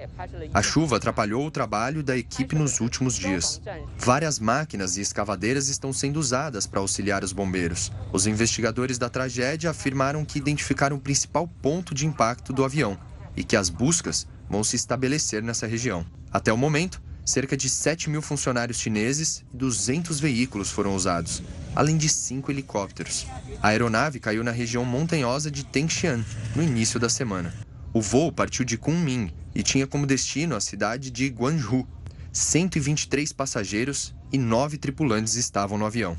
A chuva atrapalhou o trabalho da equipe nos últimos dias. Várias máquinas e escavadeiras estão sendo usadas para auxiliar os bombeiros. Os investigadores da tragédia afirmaram que identificaram o principal ponto de impacto do avião e que as buscas vão se estabelecer nessa região. Até o momento, cerca de 7 mil funcionários chineses e 200 veículos foram usados, além de cinco helicópteros. A aeronave caiu na região montanhosa de Tengxian no início da semana. O voo partiu de Kunming e tinha como destino a cidade de Guangzhou. 123 passageiros e nove tripulantes estavam no avião.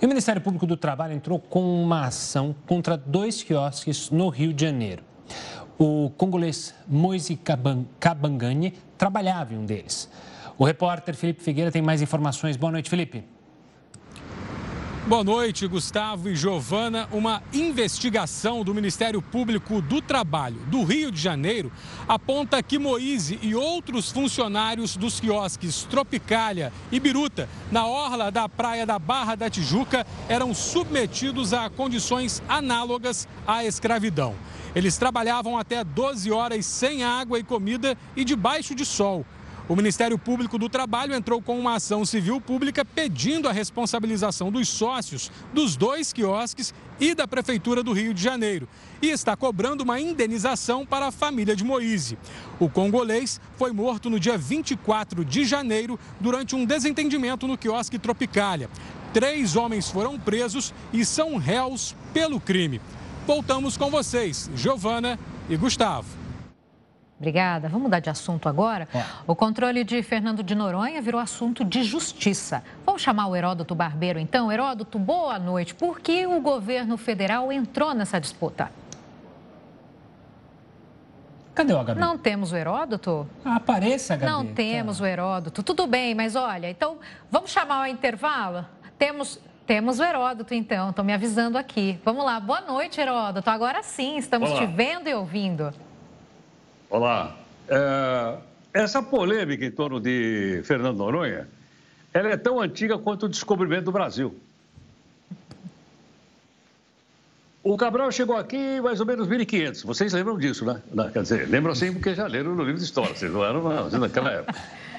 E o Ministério Público do Trabalho entrou com uma ação contra dois quiosques no Rio de Janeiro. O congolês Moise Kabangani trabalhava em um deles. O repórter Felipe Figueira tem mais informações. Boa noite, Felipe.
Boa noite, Gustavo e Giovana. Uma investigação do Ministério Público do Trabalho do Rio de Janeiro aponta que Moise e outros funcionários dos quiosques Tropicália e Biruta, na orla da praia da Barra da Tijuca, eram submetidos a condições análogas à escravidão. Eles trabalhavam até 12 horas sem água e comida e debaixo de sol. O Ministério Público do Trabalho entrou com uma ação civil pública pedindo a responsabilização dos sócios dos dois quiosques e da Prefeitura do Rio de Janeiro e está cobrando uma indenização para a família de Moise. O congolês foi morto no dia 24 de janeiro durante um desentendimento no quiosque Tropicália. Três homens foram presos e são réus pelo crime. Voltamos com vocês, Giovana e Gustavo.
Obrigada. Vamos mudar de assunto agora? É. O controle de Fernando de Noronha virou assunto de justiça. Vamos chamar o Heródoto Barbeiro, então. Heródoto, boa noite. Por que o governo federal entrou nessa disputa?
Cadê o Gabi?
Não temos o Heródoto?
Apareça, Gabi.
Não temos tá. o Heródoto. Tudo bem, mas olha, então vamos chamar o intervalo? Temos Temos o Heródoto, então, estão me avisando aqui. Vamos lá, boa noite, Heródoto. Agora sim, estamos Olá. te vendo e ouvindo.
Olá. É, essa polêmica em torno de Fernando Noronha, ela é tão antiga quanto o descobrimento do Brasil. O Cabral chegou aqui mais ou menos 1500. Vocês lembram disso, né? Quer dizer, lembram assim porque já leram no livro de história. Vocês não eram não, naquela época.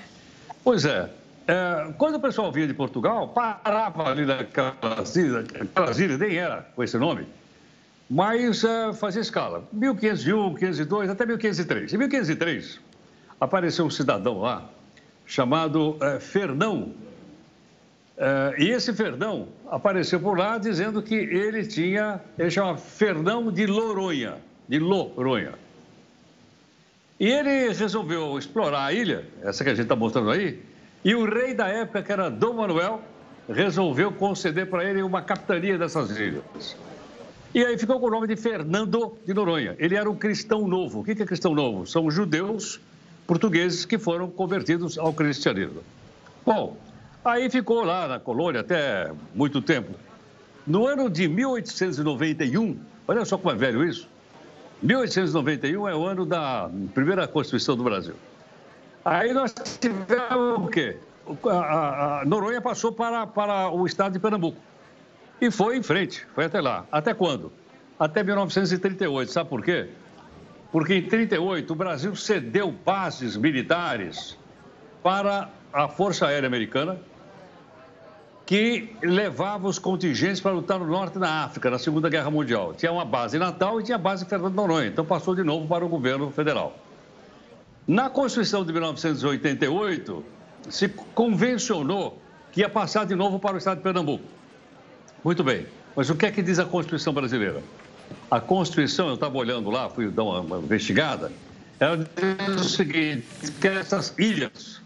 Pois é, é, quando o pessoal vinha de Portugal, parava ali aquelas ilhas nem era com esse nome, mas é, fazia escala. 1501, 1502, até 1503. Em 1503, apareceu um cidadão lá chamado é, Fernão Uh, e esse Fernão apareceu por lá dizendo que ele tinha, ele chama Fernão de Loronha, de Loronha. E ele resolveu explorar a ilha, essa que a gente está mostrando aí, e o rei da época, que era Dom Manuel, resolveu conceder para ele uma capitania dessas ilhas. E aí ficou com o nome de Fernando de Noronha. Ele era um cristão novo. O que é cristão novo? São judeus portugueses que foram convertidos ao cristianismo. Bom, Aí ficou lá na colônia até muito tempo. No ano de 1891, olha só como é velho isso. 1891 é o ano da primeira Constituição do Brasil. Aí nós tivemos o quê? A, a Noronha passou para, para o estado de Pernambuco. E foi em frente, foi até lá. Até quando? Até 1938. Sabe por quê? Porque em 38 o Brasil cedeu bases militares para a Força Aérea Americana, que levava os contingentes para lutar no norte da África, na Segunda Guerra Mundial. Tinha uma base em Natal e tinha base em Fernando Noronha, então passou de novo para o governo federal. Na Constituição de 1988, se convencionou que ia passar de novo para o estado de Pernambuco. Muito bem, mas o que é que diz a Constituição brasileira? A Constituição, eu estava olhando lá, fui dar uma, uma investigada, ela diz o seguinte, que essas ilhas,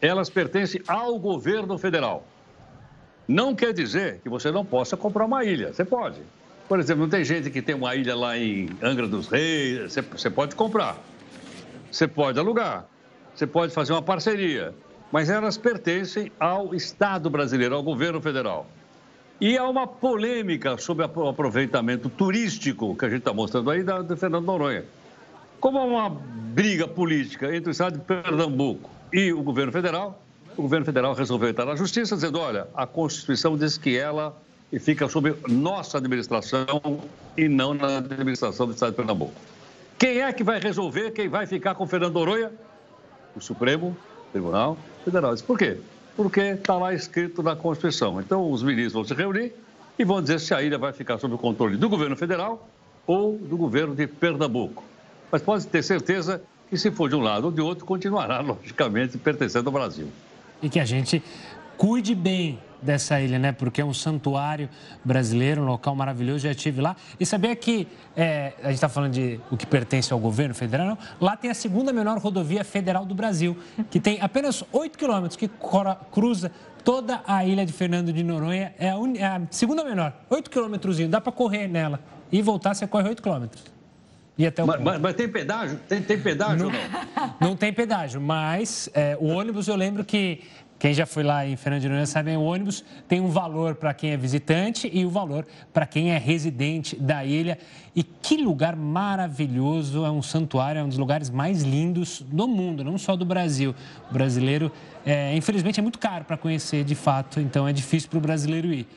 elas pertencem ao governo federal. Não quer dizer que você não possa comprar uma ilha. Você pode. Por exemplo, não tem gente que tem uma ilha lá em Angra dos Reis. Você, você pode comprar. Você pode alugar. Você pode fazer uma parceria. Mas elas pertencem ao Estado brasileiro, ao governo federal. E há uma polêmica sobre o aproveitamento turístico que a gente está mostrando aí da, do Fernando Noronha. Como há uma briga política entre o Estado de Pernambuco e o governo federal, o governo federal resolveu entrar na justiça dizendo: olha, a Constituição diz que ela fica sob nossa administração e não na administração do Estado de Pernambuco. Quem é que vai resolver quem vai ficar com Fernando Noronha? O Supremo Tribunal Federal. Por quê? Porque está lá escrito na Constituição. Então, os ministros vão se reunir e vão dizer se a ilha vai ficar sob o controle do governo federal ou do governo de Pernambuco. Mas pode ter certeza que, se for de um lado ou de outro, continuará, logicamente, pertencendo ao Brasil
e que a gente cuide bem dessa ilha, né? Porque é um santuário brasileiro, um local maravilhoso. Já estive lá. E sabia que é, a gente está falando de o que pertence ao governo federal? Não? Lá tem a segunda menor rodovia federal do Brasil, que tem apenas 8 quilômetros, que cruza toda a ilha de Fernando de Noronha. É a, un... é a segunda menor, 8 quilômetros. Dá para correr nela. E voltar, você corre 8 quilômetros.
E até o mas, mas, mas, tem pedágio? Tem, tem pedágio não, ou
não? Não tem pedágio, mas é, o ônibus eu lembro que quem já foi lá em Fernando de Noronha sabe, o ônibus tem um valor para quem é visitante e o um valor para quem é residente da ilha. E que lugar maravilhoso, é um santuário, é um dos lugares mais lindos do mundo, não só do Brasil. O brasileiro, é, infelizmente, é muito caro para conhecer de fato, então é difícil para o brasileiro ir.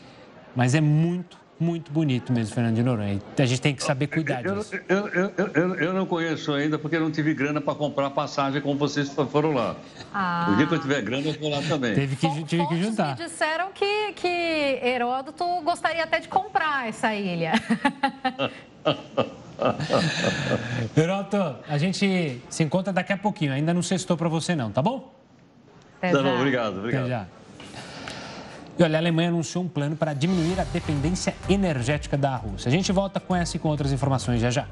Mas é muito, muito bonito mesmo, Fernando de Noronha. A gente tem que saber cuidar disso.
Eu, eu, eu, eu não conheço ainda porque não tive grana para comprar passagem como vocês foram lá. Ah. O dia que eu tiver grana, eu vou lá também.
Teve que, tive que juntar.
me disseram que, que Heródoto gostaria até de comprar essa ilha.
Heródoto, a gente se encontra daqui a pouquinho. Ainda não sextou para você não, tá bom?
Até tá bom, obrigado, obrigado. Até já.
E olha, a Alemanha anunciou um plano para diminuir a dependência energética da Rússia. A gente volta com essa e com outras informações já já.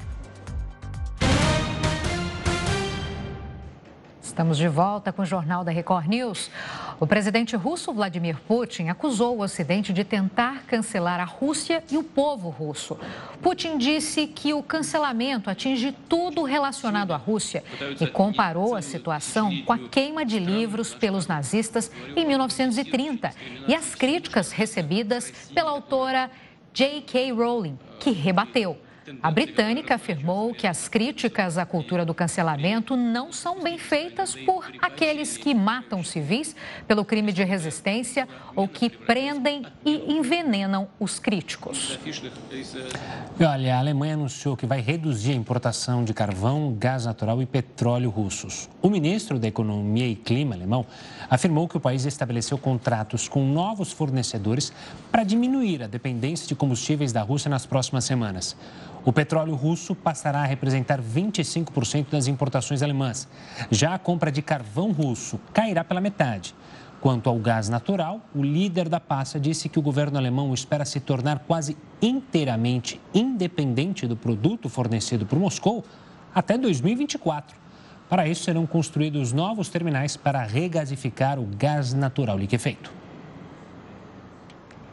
Estamos de volta com o Jornal da Record News. O presidente russo Vladimir Putin acusou o Ocidente de tentar cancelar a Rússia e o povo russo. Putin disse que o cancelamento atinge tudo relacionado à Rússia e comparou a situação com a queima de livros pelos nazistas em 1930 e as críticas recebidas pela autora J.K. Rowling, que rebateu. A britânica afirmou que as críticas à cultura do cancelamento não são bem feitas por aqueles que matam civis pelo crime de resistência ou que prendem e envenenam os críticos.
Olha, a Alemanha anunciou que vai reduzir a importação de carvão, gás natural e petróleo russos. O ministro da Economia e Clima alemão afirmou que o país estabeleceu contratos com novos fornecedores para diminuir a dependência de combustíveis da Rússia nas próximas semanas. O petróleo russo passará a representar 25% das importações alemãs. Já a compra de carvão russo cairá pela metade. Quanto ao gás natural, o líder da pasta disse que o governo alemão espera se tornar quase inteiramente independente do produto fornecido por Moscou até 2024. Para isso, serão construídos novos terminais para regasificar o gás natural liquefeito.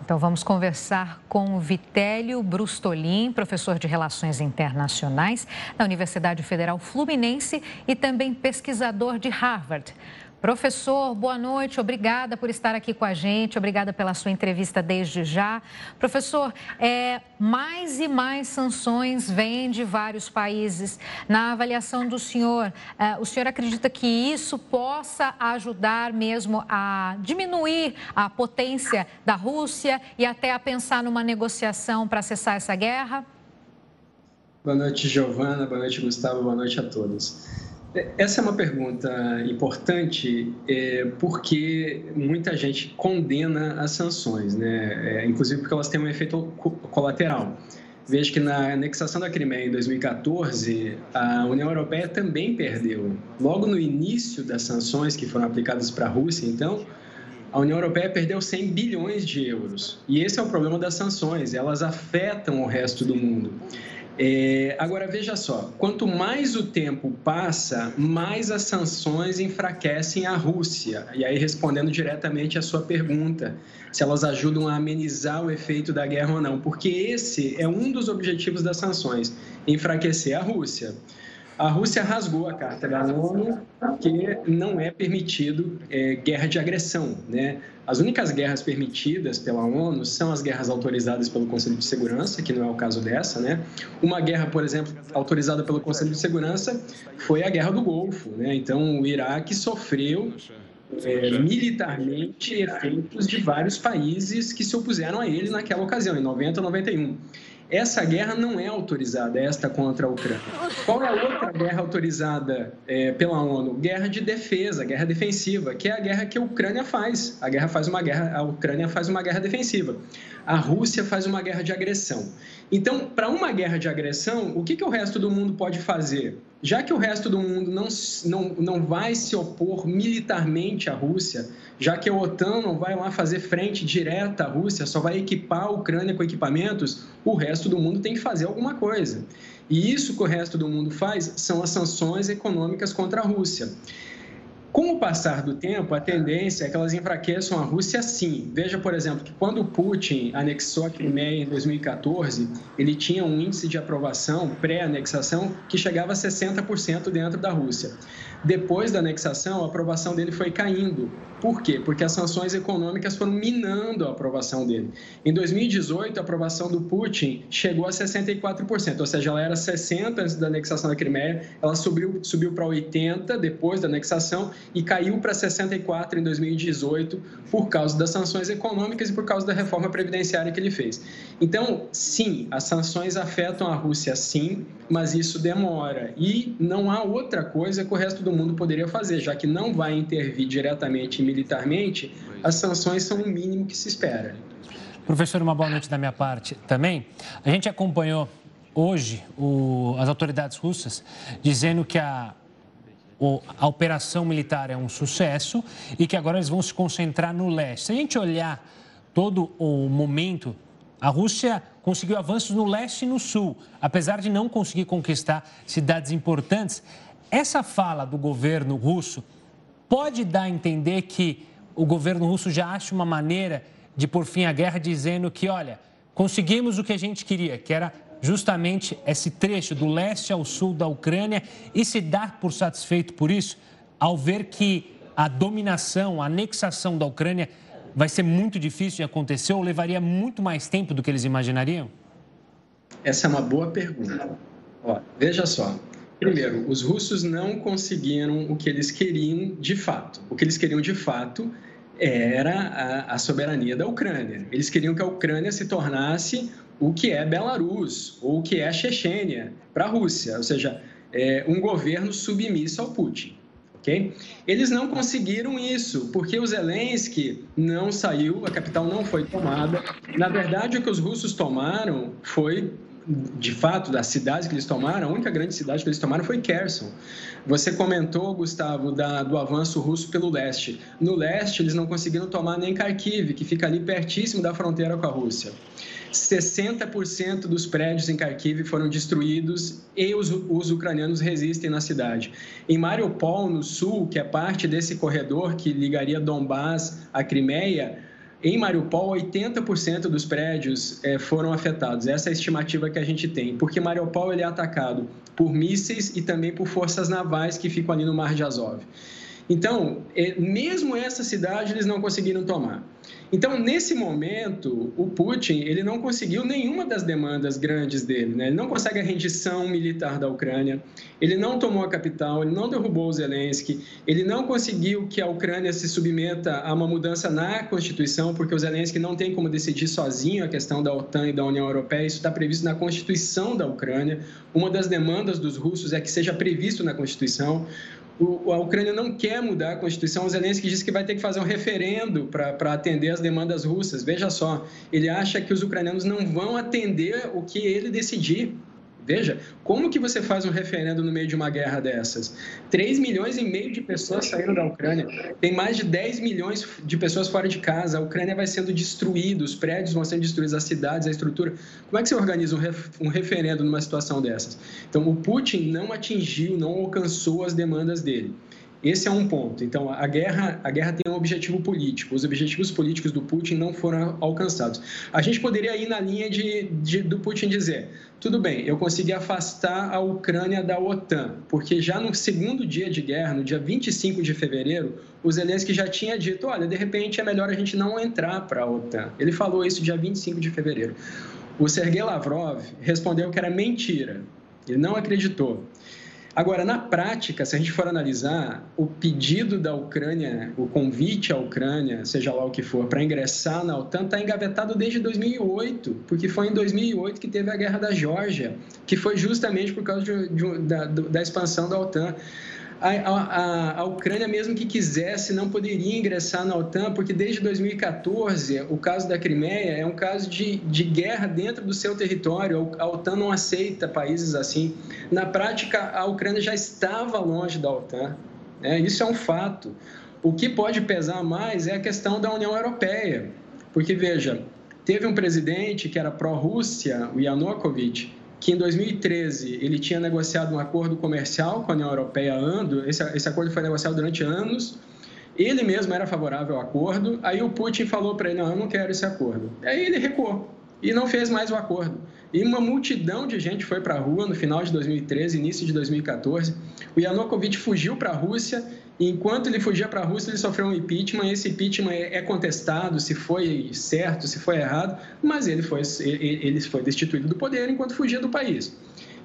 Então vamos conversar com o Vitélio Brustolin, professor de Relações Internacionais da Universidade Federal Fluminense e também pesquisador de Harvard. Professor, boa noite, obrigada por estar aqui com a gente, obrigada pela sua entrevista desde já. Professor, é, mais e mais sanções vêm de vários países. Na avaliação do senhor, é, o senhor acredita que isso possa ajudar mesmo a diminuir a potência da Rússia e até a pensar numa negociação para cessar essa guerra?
Boa noite, Giovana, boa noite, Gustavo, boa noite a todos. Essa é uma pergunta importante é, porque muita gente condena as sanções, né? É, inclusive porque elas têm um efeito colateral. Veja que na anexação da Crimeia em 2014, a União Europeia também perdeu. Logo no início das sanções que foram aplicadas para a Rússia, então, a União Europeia perdeu 100 bilhões de euros. E esse é o problema das sanções, elas afetam o resto do mundo. É, agora, veja só: quanto mais o tempo passa, mais as sanções enfraquecem a Rússia. E aí, respondendo diretamente à sua pergunta, se elas ajudam a amenizar o efeito da guerra ou não, porque esse é um dos objetivos das sanções enfraquecer a Rússia a Rússia rasgou a Carta da ONU porque não é permitido é, guerra de agressão. Né? As únicas guerras permitidas pela ONU são as guerras autorizadas pelo Conselho de Segurança, que não é o caso dessa. Né? Uma guerra, por exemplo, autorizada pelo Conselho de Segurança foi a Guerra do Golfo. Né? Então, o Iraque sofreu é, militarmente efeitos de vários países que se opuseram a ele naquela ocasião, em 90 91. Essa guerra não é autorizada, esta contra a Ucrânia. Qual é a outra guerra autorizada é, pela ONU? Guerra de defesa, guerra defensiva, que é a guerra que a Ucrânia faz. A guerra faz uma guerra, a Ucrânia faz uma guerra defensiva. A Rússia faz uma guerra de agressão. Então, para uma guerra de agressão, o que, que o resto do mundo pode fazer? Já que o resto do mundo não, não, não vai se opor militarmente à Rússia, já que a OTAN não vai lá fazer frente direta à Rússia, só vai equipar a Ucrânia com equipamentos, o resto do mundo tem que fazer alguma coisa. E isso que o resto do mundo faz são as sanções econômicas contra a Rússia. Com o passar do tempo, a tendência é que elas enfraqueçam a Rússia sim. Veja, por exemplo, que quando Putin anexou a Crimeia em 2014, ele tinha um índice de aprovação pré-anexação que chegava a 60% dentro da Rússia. Depois da anexação, a aprovação dele foi caindo. Por quê? Porque as sanções econômicas foram minando a aprovação dele. Em 2018, a aprovação do Putin chegou a 64%, ou seja, ela era 60% antes da anexação da Crimeia, ela subiu, subiu para 80% depois da anexação e caiu para 64% em 2018 por causa das sanções econômicas e por causa da reforma previdenciária que ele fez. Então, sim, as sanções afetam a Rússia, sim, mas isso demora. E não há outra coisa que o resto do mundo poderia fazer, já que não vai intervir diretamente militarmente, as sanções são o mínimo que se espera.
Professor, uma boa noite da minha parte também. A gente acompanhou hoje o, as autoridades russas dizendo que a, o, a operação militar é um sucesso e que agora eles vão se concentrar no leste. Se a gente olhar todo o momento, a Rússia conseguiu avanços no leste e no sul, apesar de não conseguir conquistar cidades importantes. Essa fala do governo russo pode dar a entender que o governo russo já acha uma maneira de por fim à guerra, dizendo que, olha, conseguimos o que a gente queria, que era justamente esse trecho do leste ao sul da Ucrânia, e se dar por satisfeito por isso, ao ver que a dominação, a anexação da Ucrânia vai ser muito difícil de acontecer ou levaria muito mais tempo do que eles imaginariam?
Essa é uma boa pergunta. Ó, veja só. Primeiro, os russos não conseguiram o que eles queriam de fato. O que eles queriam de fato era a, a soberania da Ucrânia. Eles queriam que a Ucrânia se tornasse o que é Belarus ou o que é a Chechênia para a Rússia, ou seja, é, um governo submisso ao Putin. Okay? Eles não conseguiram isso, porque o Zelensky não saiu, a capital não foi tomada. Na verdade, o que os russos tomaram foi de fato, das cidades que eles tomaram, a única grande cidade que eles tomaram foi Kherson. Você comentou, Gustavo, da, do avanço russo pelo leste. No leste, eles não conseguiram tomar nem Kharkiv, que fica ali pertíssimo da fronteira com a Rússia. 60% dos prédios em Kharkiv foram destruídos e os, os, ucranianos resistem na cidade. Em Mariupol, no sul, que é parte desse corredor que ligaria Donbass à Crimeia, em Mariupol, 80% dos prédios é, foram afetados. Essa é a estimativa que a gente tem, porque Mariupol ele é atacado por mísseis e também por forças navais que ficam ali no Mar de Azov. Então, é, mesmo essa cidade eles não conseguiram tomar. Então, nesse momento, o Putin ele não conseguiu nenhuma das demandas grandes dele. Né? Ele não consegue a rendição militar da Ucrânia, ele não tomou a capital, ele não derrubou o Zelensky, ele não conseguiu que a Ucrânia se submeta a uma mudança na Constituição, porque o Zelensky não tem como decidir sozinho a questão da OTAN e da União Europeia. Isso está previsto na Constituição da Ucrânia. Uma das demandas dos russos é que seja previsto na Constituição o, a Ucrânia não quer mudar a Constituição. O Zelensky disse que vai ter que fazer um referendo para atender as demandas russas. Veja só, ele acha que os ucranianos não vão atender o que ele decidir. Veja, como que você faz um referendo no meio de uma guerra dessas? 3 milhões e meio de pessoas saíram da Ucrânia, tem mais de 10 milhões de pessoas fora de casa, a Ucrânia vai sendo destruída, os prédios vão sendo destruídos, as cidades, a estrutura. Como é que você organiza um, ref, um referendo numa situação dessas? Então, o Putin não atingiu, não alcançou as demandas dele. Esse é um ponto. Então, a guerra, a guerra tem um objetivo político. Os objetivos políticos do Putin não foram alcançados. A gente poderia ir na linha de, de, do Putin dizer: tudo bem, eu consegui afastar a Ucrânia da OTAN, porque já no segundo dia de guerra, no dia 25 de fevereiro, o Zelensky já tinha dito: olha, de repente é melhor a gente não entrar para a OTAN. Ele falou isso dia 25 de fevereiro. O Sergei Lavrov respondeu que era mentira. Ele não acreditou. Agora, na prática, se a gente for analisar, o pedido da Ucrânia, o convite à Ucrânia, seja lá o que for, para ingressar na OTAN, está engavetado desde 2008, porque foi em 2008 que teve a Guerra da Geórgia, que foi justamente por causa de, de, da, da expansão da OTAN a, a, a, Ucrânia, mesmo que quisesse, não poderia ingressar na OTAN, porque desde 2014, o caso da Crimeia é um caso de, de guerra dentro do seu território. A OTAN não aceita países assim. Na prática, a Ucrânia já estava longe da OTAN. Né? Isso é um fato. O que pode pesar mais é a questão da União Europeia. Porque, veja, teve um presidente que era pró-Rússia, o Yanukovych, que em 2013 ele tinha negociado um acordo comercial com a União Europeia ando, esse, esse acordo foi negociado durante anos, ele mesmo era favorável ao acordo, aí o Putin falou para ele, não, eu não quero esse acordo. Aí ele recuou e não fez mais o acordo. E uma multidão de gente foi para a rua no final de 2013, início de 2014. O Yanukovych fugiu para a Rússia Enquanto ele fugia para a Rússia, ele sofreu um impeachment. Esse impeachment é, é contestado se foi certo, se foi errado, mas ele foi, ele foi destituído do poder enquanto fugia do país.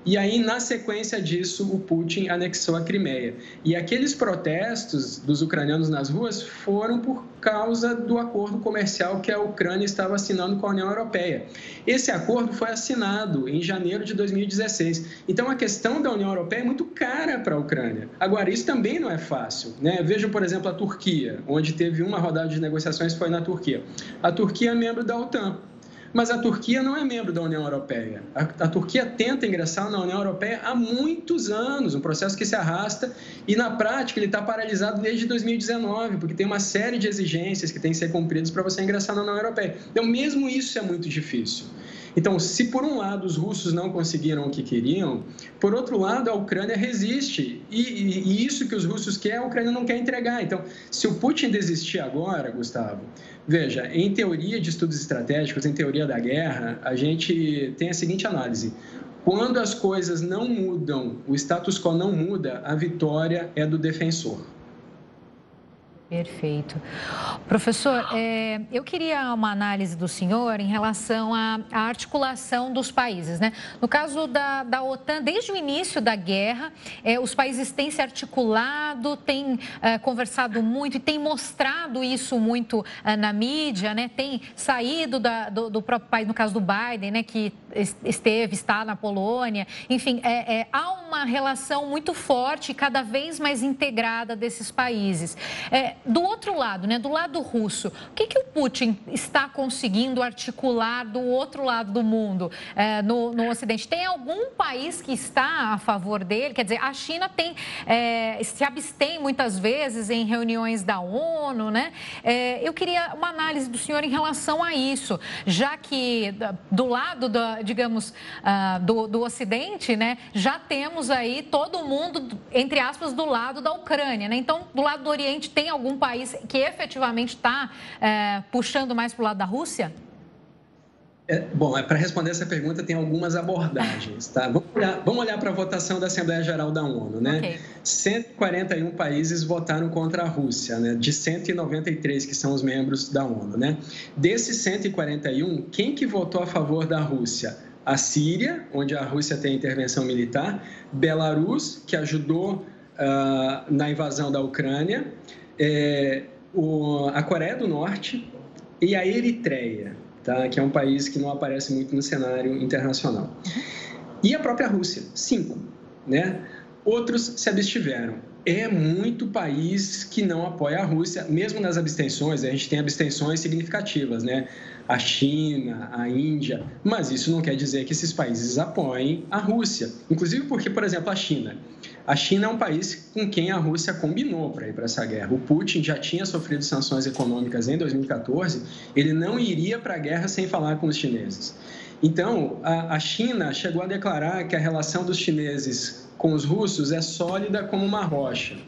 E aí, na sequência disso, o Putin anexou a Crimeia. E aqueles protestos dos ucranianos nas ruas foram por causa do acordo comercial que a Ucrânia estava assinando com a União Europeia. Esse acordo foi assinado em janeiro de 2016. Então, a questão da União Europeia é muito cara para a Ucrânia. Agora, isso também não é fácil. Né? Vejam, por exemplo, a Turquia, onde teve uma rodada de negociações, foi na Turquia. A Turquia é membro da OTAN. Mas a Turquia não é membro da União Europeia. A, a, Turquia tenta ingressar na União Europeia há muitos anos, um processo que se arrasta e, na prática, ele está paralisado desde 2019, porque tem uma série de exigências que têm que ser cumpridas para você ingressar na União Europeia. Então, mesmo isso é muito difícil. Então, se por um lado os russos não conseguiram o que queriam, por outro lado a Ucrânia resiste. E, e, e isso que os russos querem, a Ucrânia não quer entregar. Então, se o Putin desistir agora, Gustavo, veja, em teoria de estudos estratégicos, em teoria da guerra, a gente tem a seguinte análise. Quando as coisas não mudam, o status quo não muda, a vitória é do defensor.
Perfeito. Professor, é, eu queria uma análise do senhor em relação à, à articulação dos países. Né? No caso da, da OTAN, desde o início da guerra, é, os países têm se articulado, têm é, conversado muito e têm mostrado isso muito na mídia, né? tem saído da, do, do, próprio país, no caso do Biden, né? que esteve, está na Polônia. Enfim, é, é, há uma relação muito forte cada vez mais integrada desses países. É, do outro lado, né, do lado russo, o que, que o Putin está conseguindo articular do outro lado do mundo, é, no, no Ocidente? Tem algum país que está a favor dele? Quer dizer, a China tem, é, se abstém muitas vezes em reuniões da ONU, né? É, eu queria uma análise do senhor em relação a isso, já que do lado, da, digamos, uh, do, do Ocidente, né, já temos aí todo mundo, entre aspas, do lado da Ucrânia, né? Então, do lado do Oriente tem algum algum país que efetivamente está é, puxando mais para o lado da Rússia?
É, bom, é, para responder essa pergunta tem algumas abordagens, tá? Vamos olhar, vamos olhar para a votação da Assembleia Geral da ONU, né? Okay. 141 países votaram contra a Rússia, né? De 193 que são os membros da ONU, né? Desses 141, quem que votou a favor da Rússia? A Síria, onde a Rússia tem intervenção militar, Belarus, que ajudou uh, na invasão da Ucrânia, é, o, a Coreia do Norte e a Eritreia, tá? que é um país que não aparece muito no cenário internacional. E a própria Rússia, cinco. Né? Outros se abstiveram. É muito país que não apoia a Rússia, mesmo nas abstenções, a gente tem abstenções significativas, né? A China, a Índia, mas isso não quer dizer que esses países apoiem a Rússia. Inclusive porque, por exemplo, a China. A China é um país com quem a Rússia combinou para ir para essa guerra. O Putin já tinha sofrido sanções econômicas em 2014, ele não iria para a guerra sem falar com os chineses. Então, a, China chegou a declarar que a relação dos chineses com os russos é sólida como uma rocha.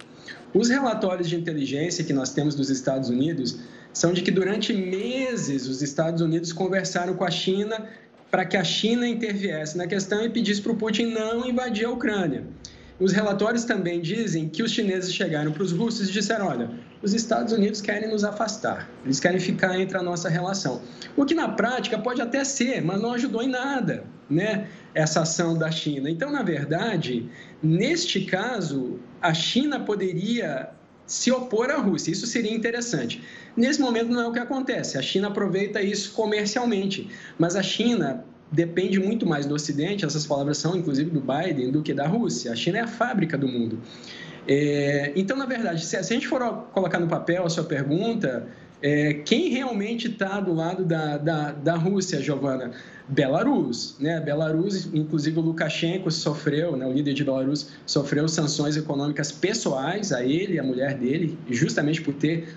Os relatórios de inteligência que nós temos dos Estados Unidos são de que durante meses os Estados Unidos conversaram com a China para que a China interviesse na questão e pedisse para o Putin não invadir a Ucrânia. Os relatórios também dizem que os chineses chegaram para os russos e disseram: olha, os Estados Unidos querem nos afastar, eles querem ficar entre a nossa relação. O que na prática pode até ser, mas não ajudou em nada, né? Essa ação da China. Então, na verdade, neste caso, a China poderia se opor à Rússia. Isso seria interessante. Nesse momento não é o que acontece. A China aproveita isso comercialmente, mas a China depende muito mais do Ocidente, essas palavras são inclusive do Biden, do que da Rússia. A China é a fábrica do mundo. É, então, na verdade, se, a gente for colocar no papel a sua pergunta, é, quem realmente está do lado da, da, da Rússia, Giovana? Belarus, né? Belarus, inclusive o Lukashenko sofreu, né? o líder de Belarus sofreu sanções econômicas pessoais a ele e a mulher dele, justamente por ter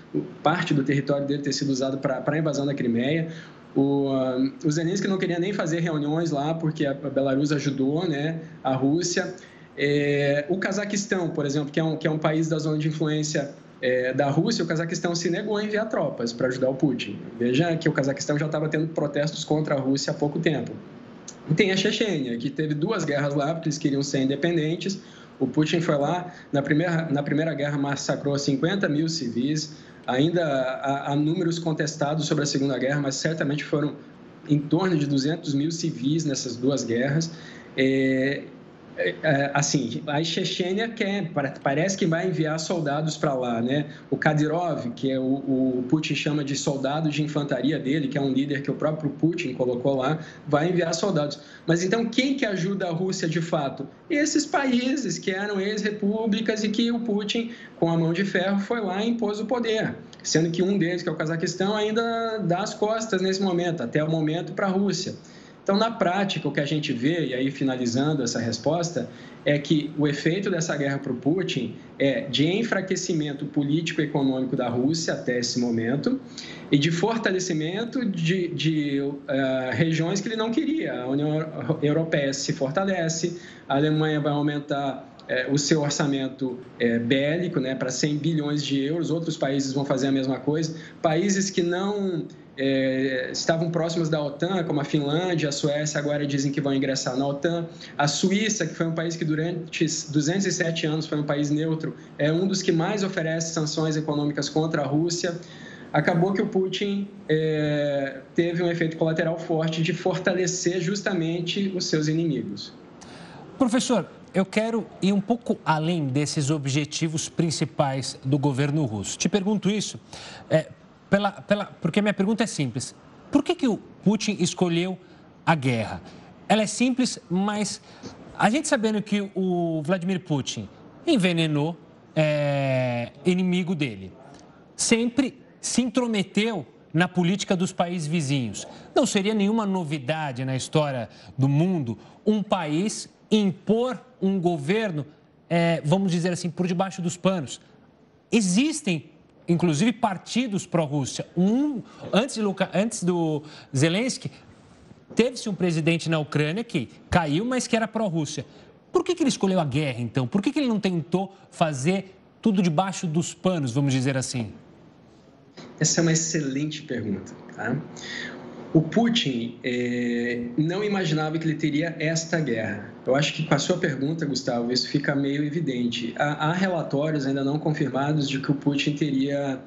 parte do território dele ter sido usado para a invasão da Crimeia. O, uh, o Zelensky não queria nem fazer reuniões lá, porque a Belarus ajudou né, a Rússia. É, o Cazaquistão, por exemplo, que é um, que é um país da zona de influência é, da Rússia, o Cazaquistão se negou a enviar tropas para ajudar o Putin. Veja que o Cazaquistão já estava tendo protestos contra a Rússia há pouco tempo. E tem a Chechênia, que teve duas guerras lá, porque eles queriam ser independentes. O Putin foi lá, na primeira, na primeira guerra massacrou 50 mil civis, Ainda há, há números contestados sobre a Segunda Guerra, mas certamente foram em torno de 200 mil civis nessas duas guerras. É, assim, a Chechênia quer, parece que vai enviar soldados para lá, né? O Kadyrov, que é o, o, Putin chama de soldado de infantaria dele, que é um líder que o próprio Putin colocou lá, vai enviar soldados. Mas então quem que ajuda a Rússia de fato? Esses países que eram ex-repúblicas e que o Putin, com a mão de ferro, foi lá e impôs o poder. Sendo que um deles, que é o Cazaquistão, ainda dá as costas nesse momento, até o momento para a Rússia. Então, na prática, o que a gente vê, e aí finalizando essa resposta, é que o efeito dessa guerra para o Putin é de enfraquecimento político e econômico da Rússia até esse momento, e de fortalecimento de, de uh, regiões que ele não queria. A União Europeia se fortalece, a Alemanha vai aumentar é, o seu orçamento é, bélico né, para 100 bilhões de euros, outros países vão fazer a mesma coisa. Países que não é, estavam próximos da OTAN, como a Finlândia, a Suécia, agora dizem que vão ingressar na OTAN. A Suíça, que foi um país que durante 207 anos foi um país neutro, é um dos que mais oferece sanções econômicas contra a Rússia. Acabou que o Putin é, teve um efeito colateral forte de fortalecer justamente os seus inimigos.
Professor, eu quero ir um pouco além desses objetivos principais do governo russo. Te pergunto isso é, pela, pela, porque minha pergunta é simples. Por que, que o Putin escolheu a guerra? Ela é simples, mas a gente sabendo que o Vladimir Putin envenenou é, inimigo dele, sempre se intrometeu na política dos países vizinhos. Não seria nenhuma novidade na história do mundo um país impor um governo, é, vamos dizer assim, por debaixo dos panos. Existem, inclusive, partidos pró-Rússia. Um, antes, de antes do Zelensky, teve-se um presidente na Ucrânia que caiu, mas que era pró-Rússia. Por que, que ele escolheu a guerra, então? Por que, que ele não tentou fazer tudo debaixo dos panos, vamos dizer assim?
Essa é uma excelente pergunta. Tá? O Putin é, não imaginava que ele teria esta guerra. Eu acho que com a sua pergunta, Gustavo, isso fica meio evidente. Há, há relatórios ainda não confirmados de que o Putin teria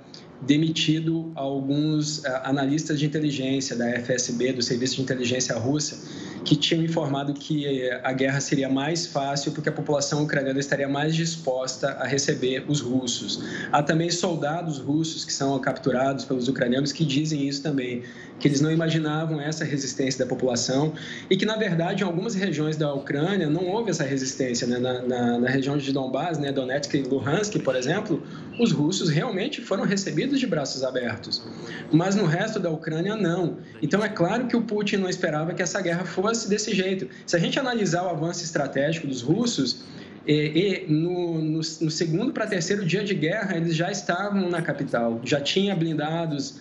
demitido alguns eh, analistas de inteligência da FSB, do Serviço de Inteligência Russa, que tinham informado que eh, a guerra seria mais fácil porque a população ucraniana estaria mais disposta a receber os russos. Há também soldados russos que são capturados pelos ucranianos que dizem isso também, que eles não imaginavam essa resistência da população e que, na verdade, em algumas regiões da Ucrânia não houve essa resistência. Né? Na, na, na região de Donbass, né? Donetsk e Luhansk, por exemplo, os russos realmente foram recebidos de braços abertos. Mas no resto da Ucrânia, não. Então é claro que o Putin não esperava que essa guerra fosse desse jeito. Se a gente analisar o avanço estratégico dos russos, e, e no, no, no, segundo para terceiro dia de guerra, eles já estavam na capital, já tinha blindados,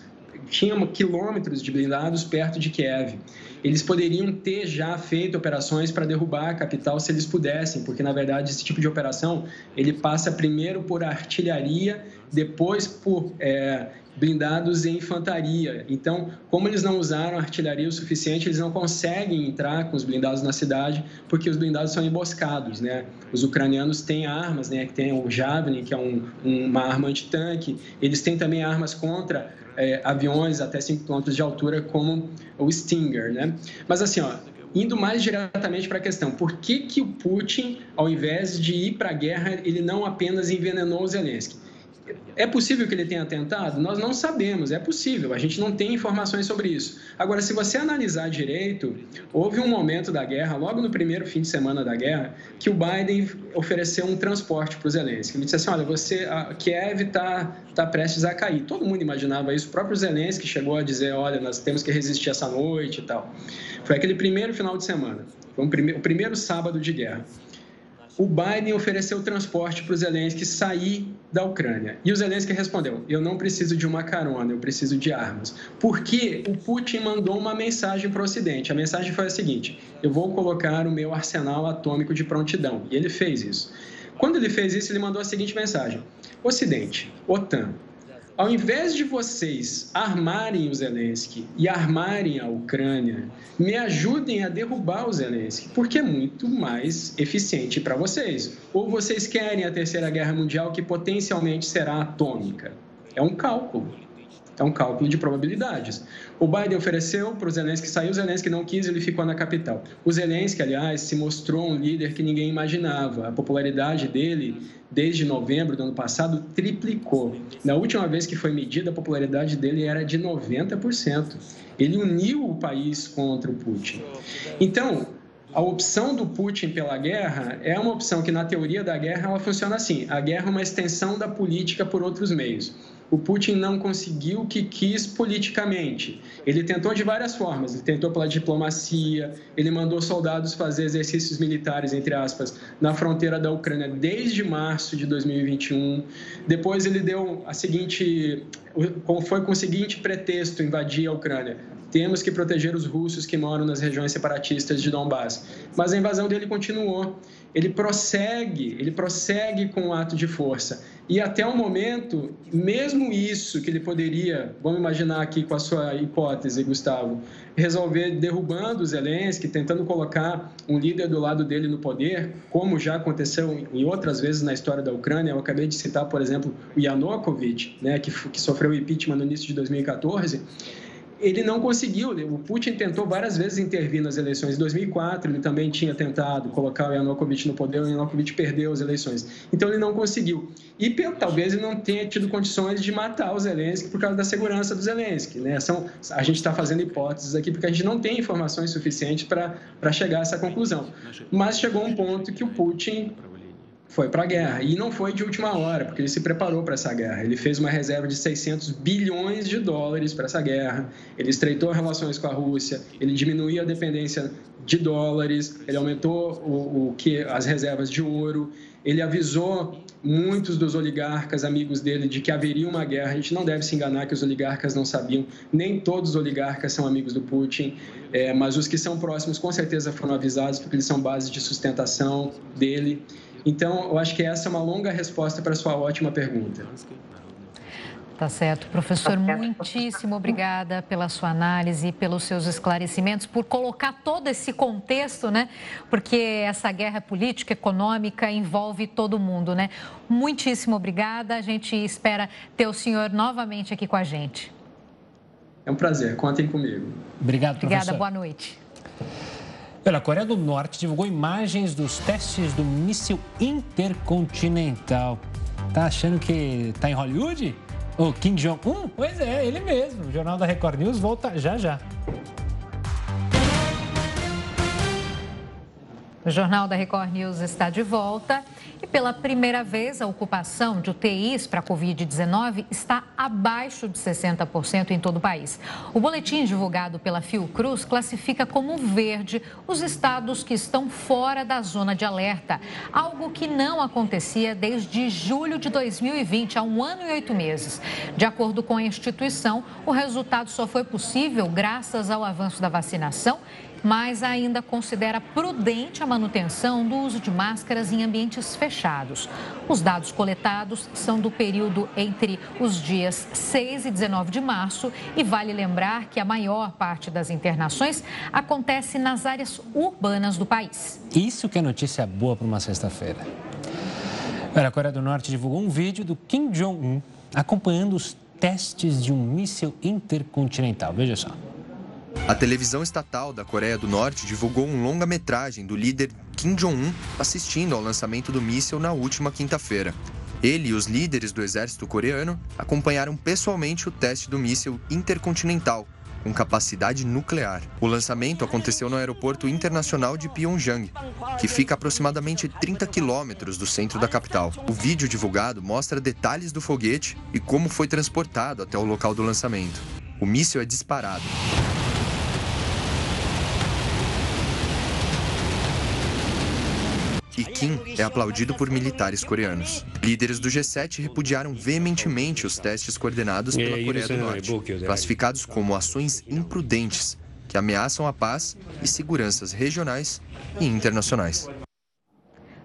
tinham quilômetros de blindados perto de Kiev. Eles poderiam ter já feito operações para derrubar a capital se eles pudessem, porque na verdade esse tipo de operação ele passa primeiro por artilharia, depois por é, blindados e infantaria. Então, como eles não usaram artilharia o suficiente, eles não conseguem entrar com os blindados na cidade, porque os blindados são emboscados, né? Os ucranianos têm armas, né? Que tem o Javelin, que é um, uma arma antitanque. Eles têm também armas contra é, aviões até 5 km de altura, como o Stinger, né? Mas assim, ó, indo mais diretamente para a questão, por que, que o Putin, ao invés de ir para a guerra, ele não apenas envenenou o Zelensky? É possível que ele tenha tentado? Nós não sabemos, é possível, a gente não tem informações sobre isso. Agora, se você analisar direito, houve um momento da guerra, logo no primeiro fim de semana da guerra, que o Biden ofereceu um transporte para o Zelensky. Ele disse assim: olha, você, a Kiev está tá prestes a cair. Todo mundo imaginava isso, o próprio Zelensky chegou a dizer: olha, nós temos que resistir essa noite e tal. Foi aquele primeiro final de semana, foi um prime o primeiro sábado de guerra o Biden ofereceu transporte para o Zelensky sair da Ucrânia. E o Zelensky respondeu: Eu não preciso de uma carona, eu preciso de armas. Porque o Putin mandou uma mensagem para o Ocidente. A mensagem foi a seguinte: Eu vou colocar o meu arsenal atômico de prontidão. E ele fez isso. Quando ele fez isso, ele mandou a seguinte mensagem: Ocidente, OTAN, ao invés de vocês armarem o Zelensky e armarem a Ucrânia, me ajudem a derrubar o Zelensky, porque é muito mais eficiente para vocês. Ou vocês querem a Terceira Guerra Mundial, que potencialmente será atômica? É um cálculo. É um cálculo de probabilidades. O Biden ofereceu para o Zelensky sair, o Zelensky não quis, ele ficou na capital. O Zelensky, aliás, se mostrou um líder que ninguém imaginava. A popularidade dele, desde novembro do ano passado, triplicou. Na última vez que foi medida, a popularidade dele era de 90%. Ele uniu o país contra o Putin. Então, a opção do Putin pela guerra é uma opção que, na teoria da guerra, ela funciona assim: a guerra é uma extensão da política por outros meios. O Putin não conseguiu o que quis politicamente. Ele tentou de várias formas. Ele tentou pela diplomacia, ele mandou soldados fazer exercícios militares, entre aspas, na fronteira da Ucrânia desde março de 2021. Depois ele deu a seguinte, foi com o seguinte pretexto invadir a Ucrânia temos que proteger os russos que moram nas regiões separatistas de Donbass. Mas a invasão dele continuou. Ele prossegue, ele prossegue com o ato de força. E até o momento, mesmo isso que ele poderia, vamos imaginar aqui com a sua hipótese, Gustavo, resolver derrubando Zelensky, tentando colocar um líder do lado dele no poder, como já aconteceu em outras vezes na história da Ucrânia. Eu acabei de citar, por exemplo, o Yanukovych, né, que, que sofreu impeachment no início de 2014 ele não conseguiu. O Putin tentou várias vezes intervir nas eleições. Em 2004, ele também tinha tentado colocar o Yanukovych no poder, o Yanukovych perdeu as eleições. Então, ele não conseguiu. E talvez ele não tenha tido condições de matar o Zelensky por causa da segurança do Zelensky. Né? São, a gente está fazendo hipóteses aqui porque a gente não tem informações suficientes para chegar a essa conclusão. Mas chegou um ponto que o Putin foi para a guerra. E não foi de última hora, porque ele se preparou para essa guerra. Ele fez uma reserva de 600 bilhões de dólares para essa guerra. Ele estreitou relações com a Rússia, ele diminuiu a dependência de dólares, ele aumentou o, o que as reservas de ouro. Ele avisou muitos dos oligarcas amigos dele de que haveria uma guerra. A gente não deve se enganar que os oligarcas não sabiam. Nem todos os oligarcas são amigos do Putin, é, mas os que são próximos com certeza foram avisados porque eles são base de sustentação dele. Então, eu acho que essa é uma longa resposta para a sua ótima pergunta.
Tá certo. Professor, muitíssimo obrigada pela sua análise, pelos seus esclarecimentos, por colocar todo esse contexto, né? Porque essa guerra política, econômica envolve todo mundo, né? Muitíssimo obrigada. A gente espera ter o senhor novamente aqui com a gente.
É um prazer. Contem comigo.
Obrigado, professor.
Obrigada. Boa noite.
Olha, a Coreia do Norte divulgou imagens dos testes do míssil intercontinental. Tá achando que tá em Hollywood? O Kim Jong-un? Pois é, ele mesmo. O Jornal da Record News volta já já.
O Jornal da Record News está de volta e pela primeira vez a ocupação de UTIs para a Covid-19 está abaixo de 60% em todo o país. O boletim divulgado pela Fiocruz classifica como verde os estados que estão fora da zona de alerta, algo que não acontecia desde julho de 2020, há um ano e oito meses. De acordo com a instituição, o resultado só foi possível graças ao avanço da vacinação mas ainda considera prudente a manutenção do uso de máscaras em ambientes fechados. Os dados coletados são do período entre os dias 6 e 19 de março e vale lembrar que a maior parte das internações acontece nas áreas urbanas do país.
Isso que é notícia boa para uma sexta-feira. A Coreia do Norte divulgou um vídeo do Kim Jong-un acompanhando os testes de um míssil intercontinental. Veja só.
A televisão estatal da Coreia do Norte divulgou um longa-metragem do líder Kim Jong-un assistindo ao lançamento do míssil na última quinta-feira. Ele e os líderes do exército coreano acompanharam pessoalmente o teste do míssil intercontinental, com capacidade nuclear. O lançamento aconteceu no Aeroporto Internacional de Pyongyang, que fica a aproximadamente 30 quilômetros do centro da capital. O vídeo divulgado mostra detalhes do foguete e como foi transportado até o local do lançamento. O míssil é disparado. E Kim é aplaudido por militares coreanos. Líderes do G7 repudiaram veementemente os testes coordenados pela Coreia do Norte, classificados como ações imprudentes que ameaçam a paz e seguranças regionais e internacionais.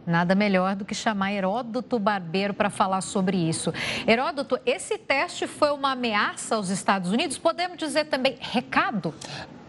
Nada melhor do que chamar Heródoto Barbeiro para falar sobre isso. Heródoto, esse teste foi uma ameaça aos Estados Unidos? Podemos dizer também recado?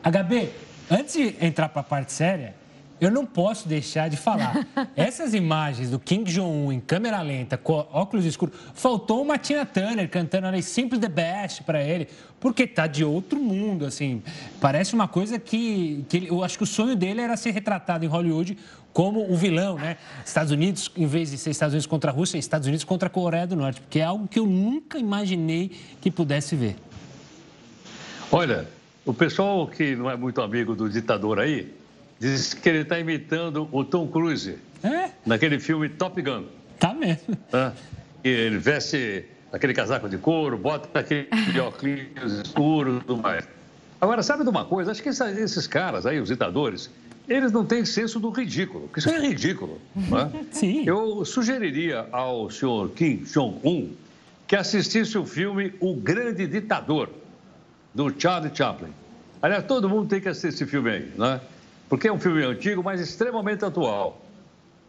HB, antes de entrar para a parte séria, eu não posso deixar de falar. Essas imagens do Kim Jong-un em câmera lenta, com óculos escuros, faltou uma Tina Turner cantando ali Simply the Best para ele, porque tá de outro mundo, assim. Parece uma coisa que, que ele, eu acho que o sonho dele era ser retratado em Hollywood como o vilão, né? Estados Unidos, em vez de ser Estados Unidos contra a Rússia, é Estados Unidos contra a Coreia do Norte, porque é algo que eu nunca imaginei que pudesse ver.
Olha, o pessoal que não é muito amigo do ditador aí, Diz que ele está imitando o Tom Cruise. É? Naquele filme Top Gun.
Tá mesmo.
Ah, ele veste aquele casaco de couro, bota aquele óculos escuro e tudo mais. Agora, sabe de uma coisa? Acho que esses caras aí, os ditadores, eles não têm senso do ridículo, porque isso é ridículo. Né?
Sim.
Eu sugeriria ao senhor Kim Jong-un que assistisse o filme O Grande Ditador, do Charlie Chaplin. Aliás, todo mundo tem que assistir esse filme aí, né? Porque é um filme antigo, mas extremamente atual.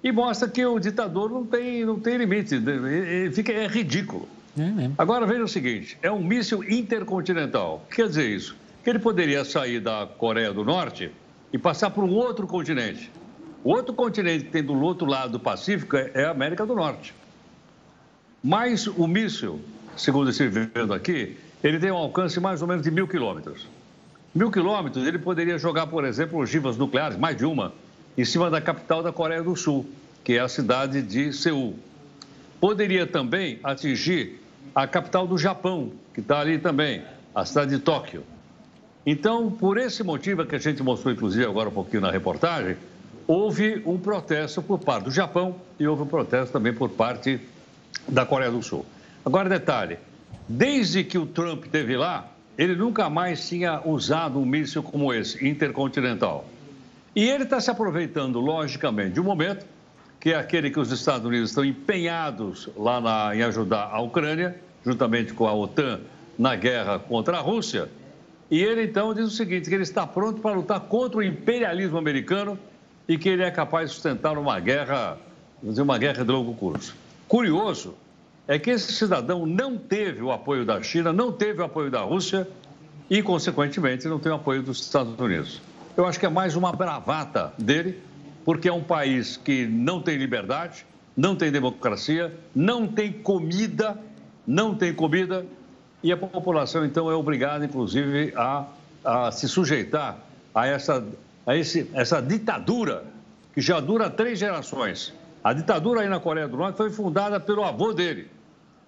E mostra que o ditador não tem, não tem limite, ele fica, é ridículo. É Agora veja o seguinte: é um míssil intercontinental. O que quer dizer isso? Que ele poderia sair da Coreia do Norte e passar por um outro continente. O outro continente que tem do outro lado do Pacífico é a América do Norte. Mas o míssil, segundo esse vendo aqui, ele tem um alcance mais ou menos de mil quilômetros. Mil quilômetros, ele poderia jogar, por exemplo, ogivas nucleares, mais de uma, em cima da capital da Coreia do Sul, que é a cidade de Seul. Poderia também atingir a capital do Japão, que está ali também, a cidade de Tóquio. Então, por esse motivo que a gente mostrou, inclusive, agora um pouquinho na reportagem, houve um protesto por parte do Japão e houve um protesto também por parte da Coreia do Sul. Agora, detalhe: desde que o Trump esteve lá, ele nunca mais tinha usado um míssil como esse, intercontinental. E ele está se aproveitando, logicamente, de um momento que é aquele que os Estados Unidos estão empenhados lá na, em ajudar a Ucrânia, juntamente com a OTAN, na guerra contra a Rússia. E ele então diz o seguinte: que ele está pronto para lutar contra o imperialismo americano e que ele é capaz de sustentar uma guerra, dizer, uma guerra de longo curso. Curioso é que esse cidadão não teve o apoio da China, não teve o apoio da Rússia e, consequentemente, não tem o apoio dos Estados Unidos. Eu acho que é mais uma bravata dele, porque é um país que não tem liberdade, não tem democracia, não tem comida, não tem comida, e a população, então, é obrigada, inclusive, a, a se sujeitar a, essa, a esse, essa ditadura que já dura três gerações. A ditadura aí na Coreia do Norte foi fundada pelo avô dele.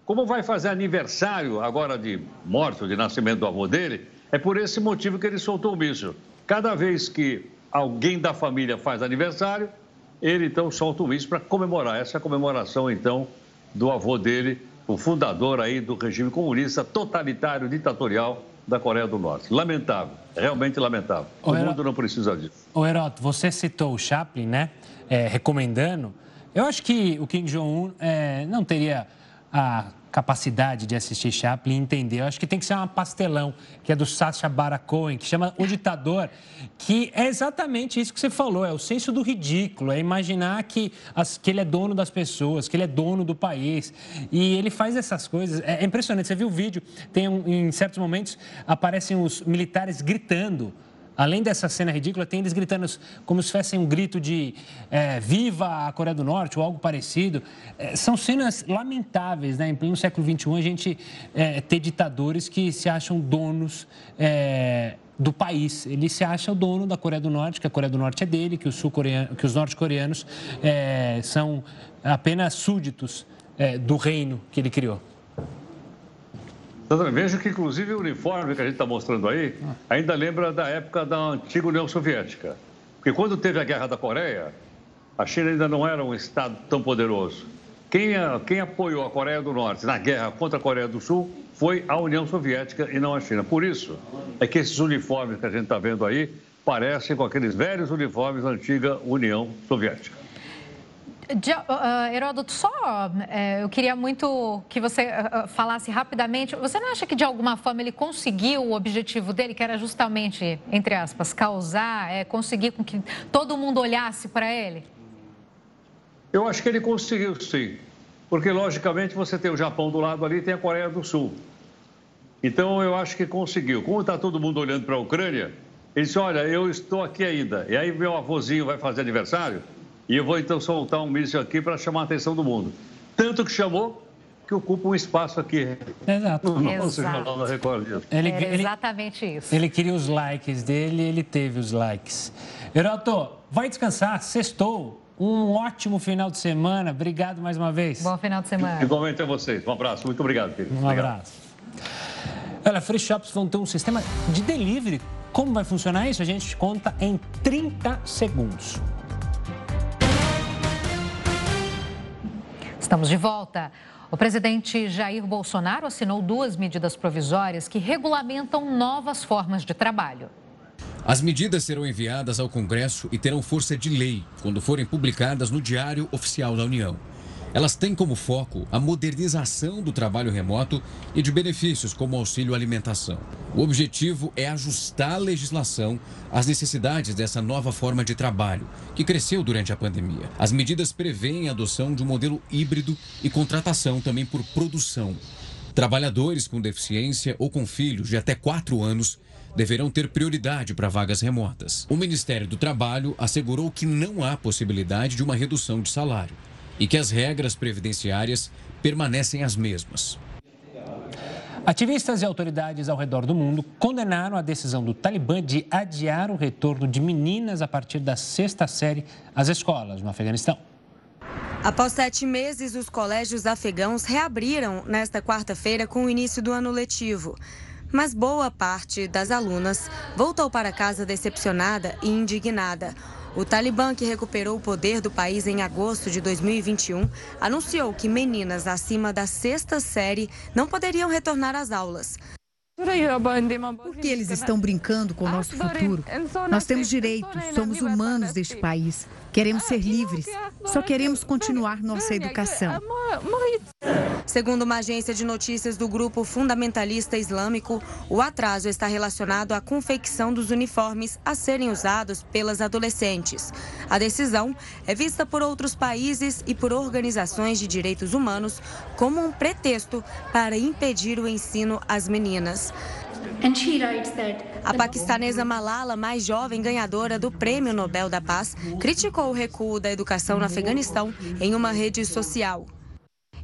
Como vai fazer aniversário agora de morte, de nascimento do avô dele, é por esse motivo que ele soltou o míssil. Cada vez que alguém da família faz aniversário, ele então solta o míssil para comemorar. Essa é a comemoração, então, do avô dele, o fundador aí do regime comunista totalitário, ditatorial da Coreia do Norte. Lamentável, realmente lamentável. O, o mundo não precisa disso.
O Heroto, você citou o Chaplin, né? É, recomendando. Eu acho que o Kim Jong-un é, não teria a capacidade de assistir Chaplin e entender. Eu acho que tem que ser uma pastelão, que é do Sacha Baron Cohen, que chama O Ditador, que é exatamente isso que você falou, é o senso do ridículo, é imaginar que, as, que ele é dono das pessoas, que ele é dono do país. E ele faz essas coisas. É, é impressionante. Você viu o vídeo, tem um, em certos momentos aparecem os militares gritando Além dessa cena ridícula, tem eles gritando como se fosse um grito de é, viva a Coreia do Norte ou algo parecido. É, são cenas lamentáveis, né? Em pleno século XXI, a gente é, ter ditadores que se acham donos é, do país. Ele se acha o dono da Coreia do Norte, que a Coreia do Norte é dele, que os, que os norte-coreanos é, são apenas súditos é, do reino que ele criou.
Veja que, inclusive, o uniforme que a gente está mostrando aí ainda lembra da época da antiga União Soviética. Porque quando teve a Guerra da Coreia, a China ainda não era um Estado tão poderoso. Quem, quem apoiou a Coreia do Norte na guerra contra a Coreia do Sul foi a União Soviética e não a China. Por isso é que esses uniformes que a gente está vendo aí parecem com aqueles velhos uniformes da antiga União Soviética.
Uh, Heródoto, só uh, eu queria muito que você uh, falasse rapidamente. Você não acha que de alguma forma ele conseguiu o objetivo dele, que era justamente, entre aspas, causar, é, conseguir com que todo mundo olhasse para ele?
Eu acho que ele conseguiu, sim. Porque, logicamente, você tem o Japão do lado ali e tem a Coreia do Sul. Então, eu acho que conseguiu. Como está todo mundo olhando para a Ucrânia, ele disse: Olha, eu estou aqui ainda. E aí, meu avôzinho vai fazer aniversário e eu vou então soltar um míssil aqui para chamar a atenção do mundo. Tanto que chamou que ocupa um espaço aqui.
Exato.
No nosso Jornal da Record.
Ele, é exatamente ele, isso.
Ele queria os likes dele ele teve os likes. Heroto, vai descansar, sextou. Um ótimo final de semana. Obrigado mais uma vez.
Bom final de semana.
Igualmente a vocês. Um abraço. Muito obrigado, querido.
Um obrigado. abraço. Olha, Free Shops vão ter um sistema de delivery. Como vai funcionar isso? A gente conta em 30 segundos.
Estamos de volta. O presidente Jair Bolsonaro assinou duas medidas provisórias que regulamentam novas formas de trabalho.
As medidas serão enviadas ao Congresso e terão força de lei quando forem publicadas no Diário Oficial da União. Elas têm como foco a modernização do trabalho remoto e de benefícios como auxílio alimentação. O objetivo é ajustar a legislação às necessidades dessa nova forma de trabalho, que cresceu durante a pandemia. As medidas prevêem a adoção de um modelo híbrido e contratação também por produção. Trabalhadores com deficiência ou com filhos de até 4 anos deverão ter prioridade para vagas remotas. O Ministério do Trabalho assegurou que não há possibilidade de uma redução de salário e que as regras previdenciárias permanecem as mesmas.
Ativistas e autoridades ao redor do mundo condenaram a decisão do Talibã de adiar o retorno de meninas a partir da sexta série às escolas no Afeganistão.
Após sete meses, os colégios afegãos reabriram nesta quarta-feira com o início do ano letivo. Mas boa parte das alunas voltou para casa decepcionada e indignada. O Talibã, que recuperou o poder do país em agosto de 2021, anunciou que meninas acima da sexta série não poderiam retornar às aulas.
Porque eles estão brincando com o nosso futuro. Nós temos direitos, somos humanos deste país. Queremos ser livres. Só queremos continuar nossa educação.
Segundo uma agência de notícias do grupo fundamentalista islâmico, o atraso está relacionado à confecção dos uniformes a serem usados pelas adolescentes. A decisão é vista por outros países e por organizações de direitos humanos como um pretexto para impedir o ensino às meninas. A paquistanesa Malala, mais jovem ganhadora do Prêmio Nobel da Paz, criticou o recuo da educação no Afeganistão em uma rede social.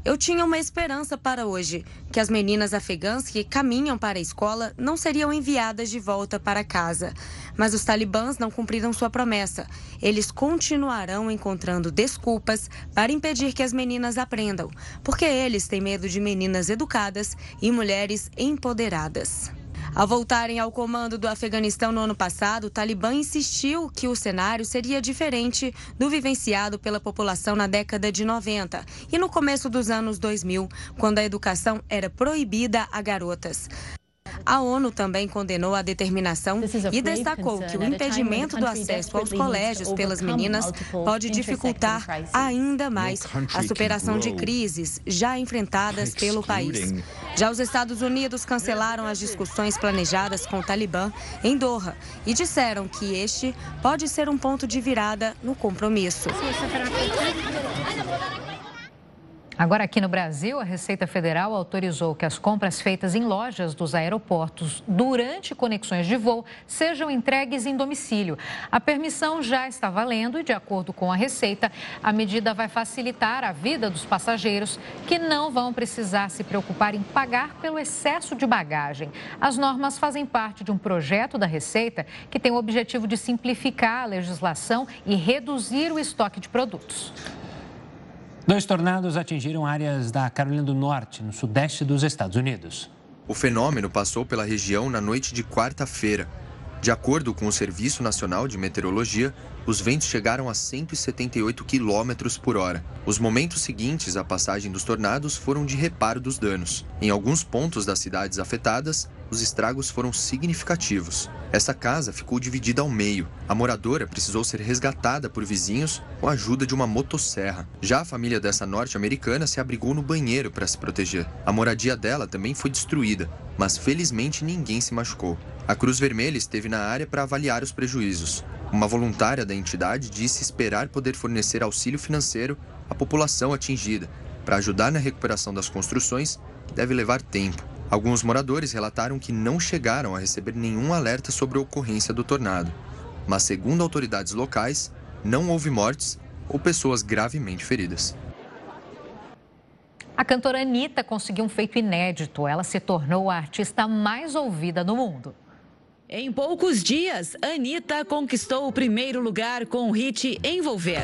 Eu tinha uma esperança para hoje, que as meninas afegãs que caminham para a escola não seriam enviadas de volta para casa. Mas os talibãs não cumpriram sua promessa. Eles continuarão encontrando desculpas para impedir que as meninas aprendam, porque eles têm medo de meninas educadas e mulheres empoderadas. Ao voltarem ao comando do Afeganistão no ano passado, o Talibã insistiu que o cenário seria diferente do vivenciado pela população na década de 90 e no começo dos anos 2000, quando a educação era proibida a garotas. A ONU também condenou a determinação e destacou que o impedimento do acesso aos colégios pelas meninas pode dificultar ainda mais a superação de crises já enfrentadas pelo país. Já os Estados Unidos cancelaram as discussões planejadas com o Talibã em Doha e disseram que este pode ser um ponto de virada no compromisso.
Agora, aqui no Brasil, a Receita Federal autorizou que as compras feitas em lojas dos aeroportos durante conexões de voo sejam entregues em domicílio. A permissão já está valendo e, de acordo com a Receita, a medida vai facilitar a vida dos passageiros que não vão precisar se preocupar em pagar pelo excesso de bagagem. As normas fazem parte de um projeto da Receita que tem o objetivo de simplificar a legislação e reduzir o estoque de produtos.
Dois tornados atingiram áreas da Carolina do Norte, no sudeste dos Estados Unidos.
O fenômeno passou pela região na noite de quarta-feira. De acordo com o Serviço Nacional de Meteorologia, os ventos chegaram a 178 km por hora. Os momentos seguintes à passagem dos tornados foram de reparo dos danos. Em alguns pontos das cidades afetadas, os estragos foram significativos. Essa casa ficou dividida ao meio. A moradora precisou ser resgatada por vizinhos com a ajuda de uma motosserra. Já a família dessa norte-americana se abrigou no banheiro para se proteger. A moradia dela também foi destruída, mas felizmente ninguém se machucou. A Cruz Vermelha esteve na área para avaliar os prejuízos. Uma voluntária da entidade disse esperar poder fornecer auxílio financeiro à população atingida. Para ajudar na recuperação das construções, deve levar tempo. Alguns moradores relataram que não chegaram a receber nenhum alerta sobre a ocorrência do tornado. Mas, segundo autoridades locais, não houve mortes ou pessoas gravemente feridas.
A cantora Anitta conseguiu um feito inédito. Ela se tornou a artista mais ouvida no mundo.
Em poucos dias, Anitta conquistou o primeiro lugar com o hit Envolver.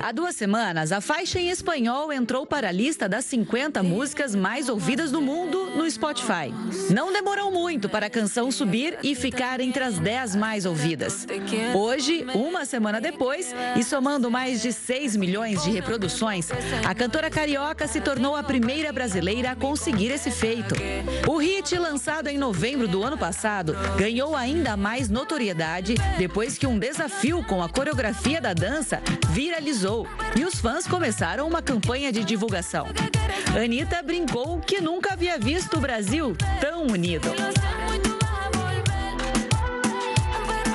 Há duas semanas, a faixa em espanhol entrou para a lista das 50 músicas mais ouvidas no mundo no Spotify. Não demorou muito para a canção subir e ficar entre as 10 mais ouvidas. Hoje, uma semana depois, e somando mais de 6 milhões de reproduções, a cantora carioca se tornou a primeira brasileira a conseguir esse feito. O hit, lançado em novembro do ano passado, ganhou ainda mais notoriedade depois que um desafio com a coreografia da dança viralizou e os fãs começaram uma campanha de divulgação. Anitta brincou que nunca havia visto o Brasil tão unido.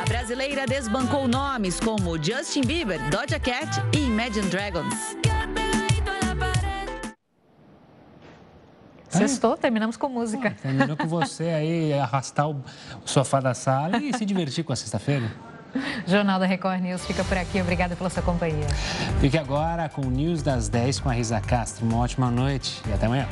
A brasileira desbancou nomes como Justin Bieber, Doja Cat e Imagine Dragons.
Sextou, terminamos com música.
Pô, terminou com você aí arrastar o sofá da sala e se divertir com a sexta-feira.
Jornal da Record News fica por aqui. Obrigada pela sua companhia.
Fique agora com o News das 10 com a Risa Castro. Uma ótima noite e até amanhã.